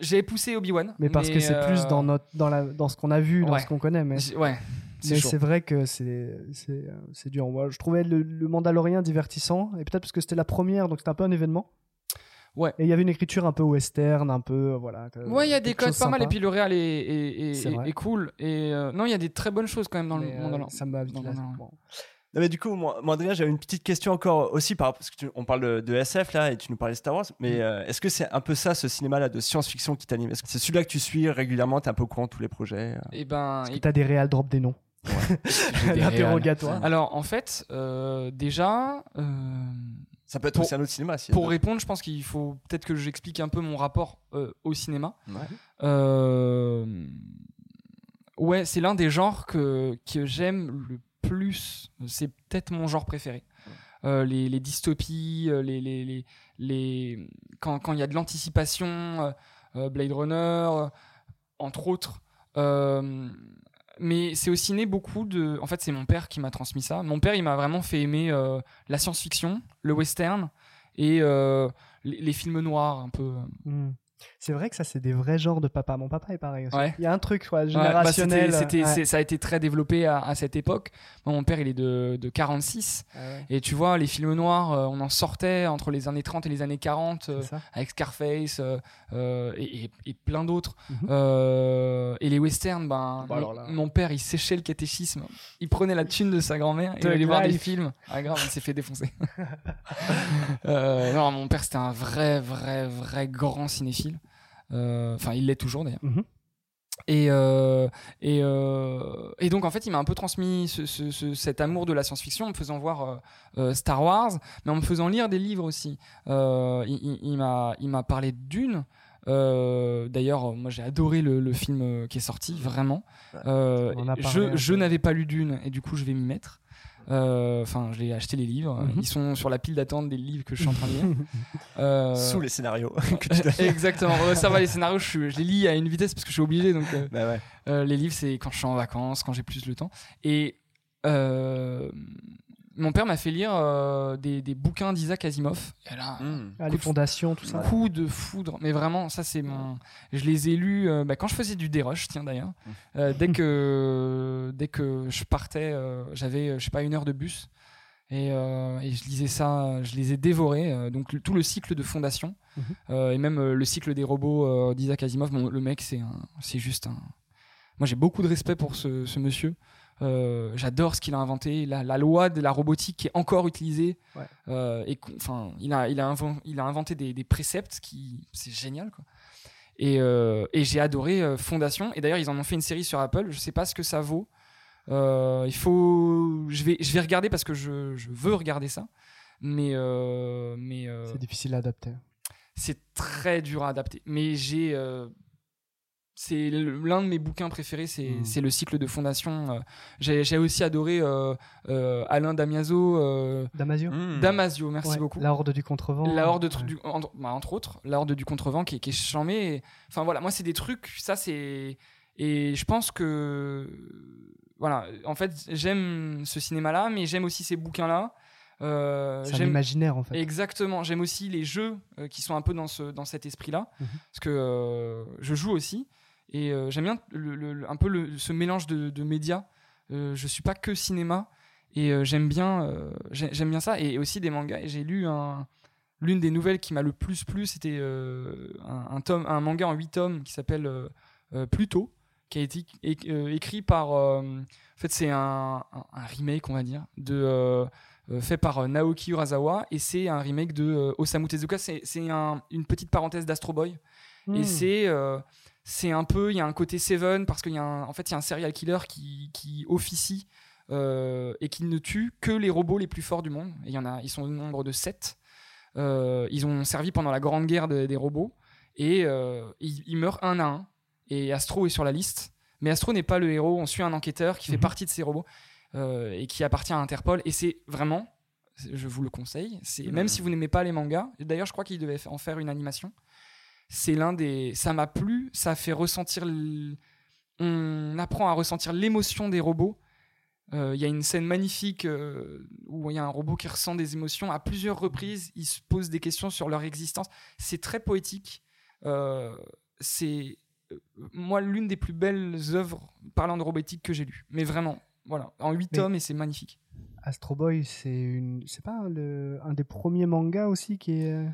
j'ai poussé Obi-Wan. Mais parce que c'est plus dans, notre, dans, la, dans ce qu'on a vu, dans ouais. ce qu'on connaît. Mais, Ouais, c'est mais chaud. c'est vrai que c'est c'est c'est dur. Moi, je trouvais le, le Mandalorien divertissant, et peut-être parce que c'était la première, donc c'était un peu un événement. Ouais. Et il y avait une écriture un peu western, un peu. euh, Voilà, Ouais, il y a des codes pas mal, et puis le réal est, est, est- C'est est- vrai. est cool. Et euh, non, il y a des très bonnes choses quand même dans Mais, le euh, monde. alors. ça m'a vite. Bon. Non, mais du coup, moi, moi, Adrien, j'avais une petite question encore aussi par parce que tu- on parle de, de SF là et tu nous parlais de Star Wars, mais Mm. euh, est-ce que c'est un peu ça, ce cinéma-là de science-fiction qui t'anime? Est-ce que c'est celui-là que tu suis régulièrement T'es un peu au courant de tous les projets euh? Et ben, Est-ce que et- t'as des réals drop des noms (laughs) réals. L'interrogatoire. Alors en fait, euh, déjà, euh, Ça peut être Pour- aussi un autre cinéma. Si pour répondre, je pense qu'il faut peut-être que j'explique un peu mon rapport euh, au cinéma. Ouais. Euh, Ouais, c'est l'un des genres que, que j'aime le plus. C'est peut-être mon genre préféré. Euh, les, les dystopies, les, les, les, les- quand quand il y a de l'anticipation, Blade Runner, entre autres. Euh, mais c'est aussi né beaucoup de. En fait, c'est mon père qui m'a transmis ça. Mon père, il m'a vraiment fait aimer euh, la science-fiction, le western et euh, les, films noirs un peu. Hmm. C'est vrai que ça, c'est des vrais genres de papa. Mon papa est pareil aussi. Ouais. Il y a un truc quoi, Ouais, bah, générationnel. ouais. c'est- Ça a été très développé à, à cette époque. Moi, mon père, il est de, de 46. Ah Et tu vois, les films noirs, euh, on en sortait entre les années 30 et les années 40. euh, avec Scarface euh, euh, et, et- et plein d'autres. Mhm. Euh, et les westerns, ben, Bah mon, alors là. mon père, il séchait le catéchisme. Il prenait la thune de sa grand-mère et il allait voir des films. (laughs) Ah grave, il s'est fait défoncer. (laughs) Euh, non, mon père, c'était un vrai, vrai, vrai grand cinéphile. Euh, Enfin, il l'est toujours d'ailleurs. Mhm. Et, euh, et, euh, et donc en fait il m'a un peu transmis ce- ce- ce- cet amour de la science-fiction en me faisant voir euh, Star Wars mais en me faisant lire des livres aussi. Il il- m'a il m'a parlé d'une. D'ailleurs moi j'ai adoré le, le film qui est sorti vraiment. On en a parlé je, je n'avais pas lu d'une et du coup je vais m'y mettre enfin je l'ai acheté les livres Mhm. ils sont sur la pile d'attente des livres que je suis en train de lire (laughs) Euh, Sous les scénarios (laughs) que tu dois- Exactement, ça va les scénarios, je, les lis à une vitesse parce que je suis obligé. Donc, euh, Bah ouais. euh, les livres, c'est quand je suis en vacances, quand j'ai plus le temps. Et euh, mon père m'a fait lire euh, des, des bouquins d'Isaac Asimov. Et là, Hmm. Ah, les fondations, tout ça. coup de foudre. Mais vraiment, ça, c'est mon. Je les ai lus euh, bah, quand je faisais du dérush, tiens d'ailleurs. Euh, dès, que, (laughs) dès que je partais, euh, j'avais, euh, je sais pas, une heure de bus. Et, euh, et je lisais ça, je les ai dévorés. euh, donc le- tout le cycle de fondation euh, et même euh, le cycle des robots euh, d'Isaac Asimov. Bon, le mec, c'est un- c'est juste un. Moi, j'ai beaucoup de respect pour ce, ce monsieur. Euh, J'adore ce qu'il a inventé, la, la loi de la robotique qui est encore utilisée. Ouais. Euh, et enfin, il a, il a, inven- il a inventé des, des préceptes qui, c'est génial, quoi. Et, euh, et j'ai adoré Fondation. Et d'ailleurs, ils en ont fait une série sur Apple. Je sais pas ce que ça vaut. Il faut, je vais, je vais regarder parce que je, je veux regarder ça. Mais, mais C'est difficile à adapter. c'est très dur à adapter. Mais j'ai. C'est l'un de mes bouquins préférés, c'est Mm. c'est le cycle de fondation. Euh, J'ai aussi adoré euh, euh, Alain Damiazo, euh, Damasio Hmm. Damasio, merci Ouais, beaucoup. La Horde du Contrevent. La Horde Ouais. du, entre, bah, entre autres, la Horde du Contrevent qui, est- qui est charmé. Et- Enfin voilà, moi c'est des trucs, ça c'est. Et je pense que. Voilà, en fait, j'aime ce cinéma-là, mais j'aime aussi ces bouquins-là. Euh, C'est un j'aime- imaginaire en fait. Exactement. J'aime aussi les jeux euh, qui sont un peu dans, ce, dans cet esprit-là. Mhm. Parce que euh, je joue aussi. Et euh, j'aime bien le- le- le- un peu le- ce mélange de, de médias. Euh, je suis pas que cinéma. Et euh, j'aime bien, euh, j'ai- j'aime bien ça. Et aussi des mangas. Et j'ai lu un. L'une des nouvelles qui m'a le plus plu, c'était un, un tome, un manga en 8 tomes qui s'appelle Pluto, qui a été écrit par. en fait, c'est un, remake, on va dire, de, fait par Naoki Urasawa et c'est un remake de Osamu Tezuka. C'est un- une petite parenthèse d'Astro Boy et Hmm. c'est c'est un peu il y a un côté Seven parce qu'il y a un, en fait il y a un serial killer qui, qui officie euh, et qui ne tue que les robots les plus forts du monde. Et il y en a, ils sont au nombre de 7. ils ont servi pendant la grande guerre de- des robots et euh, ils, ils meurent un à un. Et Astro est sur la liste, mais Astro n'est pas le héros. On suit un enquêteur qui fait Mhm. partie de ces robots euh, et qui appartient à Interpol. Et c'est vraiment, je vous le conseille, c'est même si vous n'aimez pas les mangas. D'ailleurs, je crois qu'il devait en faire une animation. C'est l'un des, ça m'a plu, ça fait ressentir, l- on apprend à ressentir l'émotion des robots. Euh, Il y a une scène magnifique euh, où il y a un robot qui ressent des émotions à plusieurs reprises. Il se pose des questions sur leur existence. C'est très poétique. Euh, c'est moi l'une des plus belles œuvres parlant de robotique que j'ai lues. Mais vraiment, voilà, en 8 Mais- tomes et c'est magnifique. Astro Boy, c'est une, c'est pas le... un des premiers mangas aussi qui est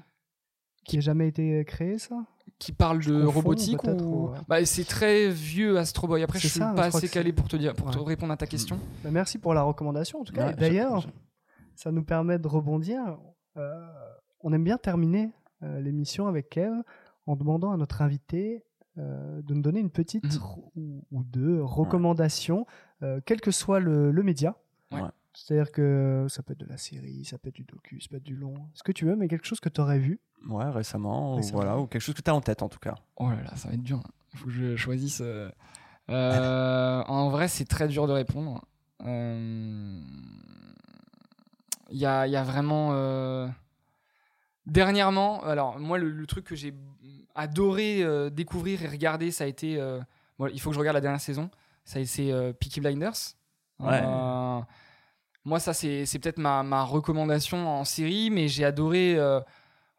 qui a jamais été créé ça? Qui parle Je de robotique ou... ouais. bah, c'est très vieux Astro Boy. Après, je C'est suis ça, je pas assez calé pour te dire, pour te Ouais. répondre à ta question. Bah, Merci pour la recommandation en tout cas. Ouais, D'ailleurs, je- ça nous permet de rebondir. Euh, on aime bien terminer euh, l'émission avec Kev en demandant à notre invité euh, de nous donner une petite ro- ou, ou deux recommandations, euh, quel que soit le, le média. C'est-à-dire que ça peut être de la série, ça peut être du docu, ça peut être du long, ce que tu veux, mais quelque chose que tu aurais vu? Ouais, récemment, Récemment. Ou, voilà, ou quelque chose que tu as en tête en tout cas. Oh là là, ça va être dur. Il faut que je choisisse. euh. Euh, (laughs) en vrai, c'est très dur de répondre. Euh, Il y, a, y a vraiment. euh, Dernièrement, alors moi, le, le truc que j'ai adoré euh, découvrir et regarder, ça a été. euh, bon, il faut que je regarde la dernière saison Ça, c'est euh, Peaky Blinders. Ouais. Euh, moi, ça, c'est c'est peut-être ma, ma recommandation en série, mais j'ai adoré euh,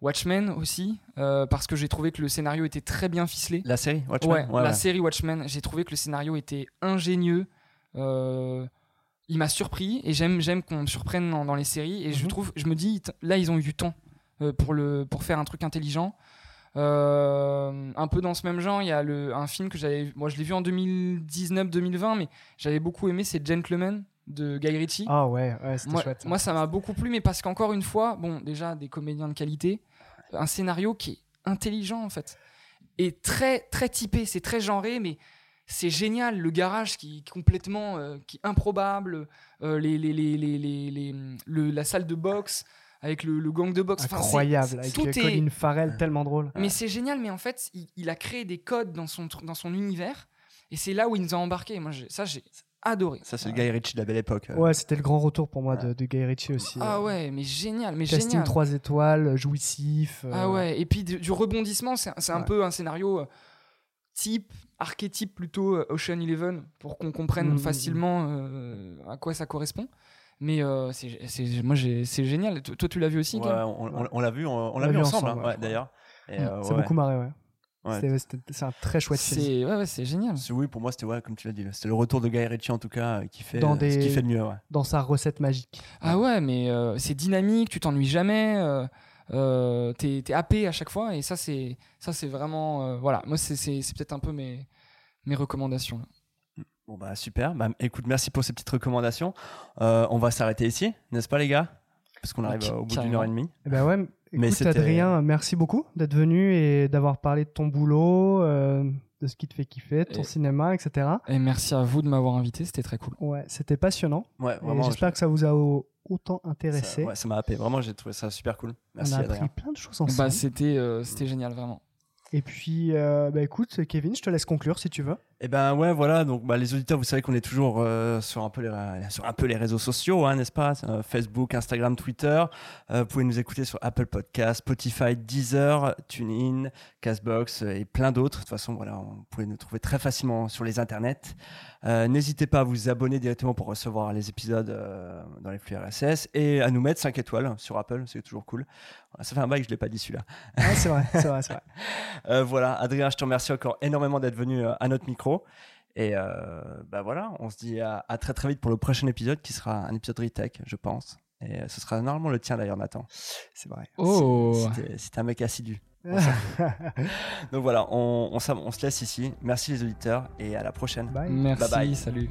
Watchmen aussi, euh, parce que j'ai trouvé que le scénario était très bien ficelé. La série Watchmen Ouais, la série Watchmen, j'ai trouvé que le scénario était ingénieux. euh, il m'a surpris et j'aime j'aime qu'on me surprenne dans, dans les séries et je Mhm. trouve je me dis là ils ont eu du temps euh, pour le pour faire un truc intelligent. Euh, un peu dans ce même genre, il y a le, un film que j'avais moi je l'ai vu en 2019-2020 mais j'avais beaucoup aimé c'est Gentleman de Guy Ritchie. Ah ouais, ouais c'était chouette. moi, ça m'a beaucoup plu, mais parce qu'encore une fois, bon, déjà des comédiens de qualité, un scénario qui est intelligent en fait, et très très typé, c'est très genré, mais c'est génial. Le garage qui est complètement, euh, qui est improbable, euh, les, les, les, les, les- les- le- la salle de boxe avec le, le gang de boxe, Enfin, c'est- Incroyable, avec tout euh, est- Colin Farrell, tellement drôle. mais c'est génial, mais en fait, il, il a créé des codes dans son, dans son univers, et c'est là où il nous a embarqués. Moi, j'ai- ça, j'ai adoré. Ça, c'est le Guy Ritchie de la belle époque. euh. Ouais, c'était le grand retour pour moi de, de Guy Ritchie aussi. Ah euh, ouais, mais génial, mais Casting génial. 3 étoiles, jouissif. euh, Ah ouais, et puis du, du rebondissement, c'est c'est un peu un scénario type, archétype plutôt Ocean Eleven, pour qu'on comprenne Mhm. facilement euh, à quoi ça correspond. Mais euh, c'est c'est- moi, j'ai- c'est génial. Toi, toi, tu l'as vu aussi, Ouais, on, on- on l'a vu, on, l'a vu ensemble, hein, ouais. ouais, d'ailleurs. Mm. euh, C'est ouais, beaucoup marré, ouais. Ouais. C'est un très chouette film. C'est ouais, ouais, c'est génial. Oui, pour moi, c'était ouais, comme tu l'as dit, c'était le retour de Guy Ritchie en tout cas euh, qui fait Dans euh, ce qu'il fait de mieux. Ouais. Dans sa recette magique. Ah ouais, mais euh, c'est dynamique, tu t'ennuies jamais. euh, euh, t'es t'es happé à chaque fois et ça c'est ça c'est vraiment euh, voilà moi c'est c'est- c'est peut-être un peu mes mes recommandations là. Bon bah super. Bah, écoute, merci pour ces petites recommandations. Euh, on va s'arrêter ici, n'est-ce pas les gars? Parce qu'on arrive au bout d'une heure et demie. Eh ben ouais, Mais écoute Adrien, merci beaucoup d'être venu et d'avoir parlé de ton boulot, euh, de ce qui te fait kiffer, de ton Et- cinéma, etc. et merci à vous de m'avoir invité c'était très cool Ouais, c'était passionnant. Ouais. J'espère que ça vous a au- autant intéressé. ça, ouais, ça m'a happé. Vraiment, j'ai trouvé ça super cool. Merci On a Adrien. appris plein de choses ensemble. bah c'était euh, c'était génial vraiment Et puis, euh, bah écoute, Kevin, je te laisse conclure si tu veux. Et ben ouais, voilà. Donc bah, les auditeurs, vous savez qu'on est toujours euh, sur un peu les sur un peu les réseaux sociaux, hein, n'est-ce pas? Euh, Facebook, Instagram, Twitter. Euh, vous pouvez nous écouter sur Apple Podcast, Spotify, Deezer, TuneIn, Castbox euh, et plein d'autres. De toute façon, voilà, vous pouvez nous trouver très facilement sur les internets. Euh, N'hésitez pas à vous abonner directement pour recevoir les épisodes euh, dans les flux RSS et à nous mettre 5 étoiles sur Apple, c'est toujours cool. Voilà, ça fait un bail que je l'ai pas dit celui-là. Ah, c'est vrai, c'est vrai, c'est vrai. (laughs) Euh, voilà, Adrien, je te remercie encore énormément d'être venu euh, à notre micro. Et euh, bah voilà, on se dit à, à très très vite pour le prochain épisode qui sera un épisode retech, je pense. Et euh, ce sera normalement le tien d'ailleurs, Nathan. C'est vrai. oh t'es un mec assidu. (laughs) Donc voilà, on, on se laisse ici. Merci les auditeurs et à la prochaine. Bye. merci Bye bye. salut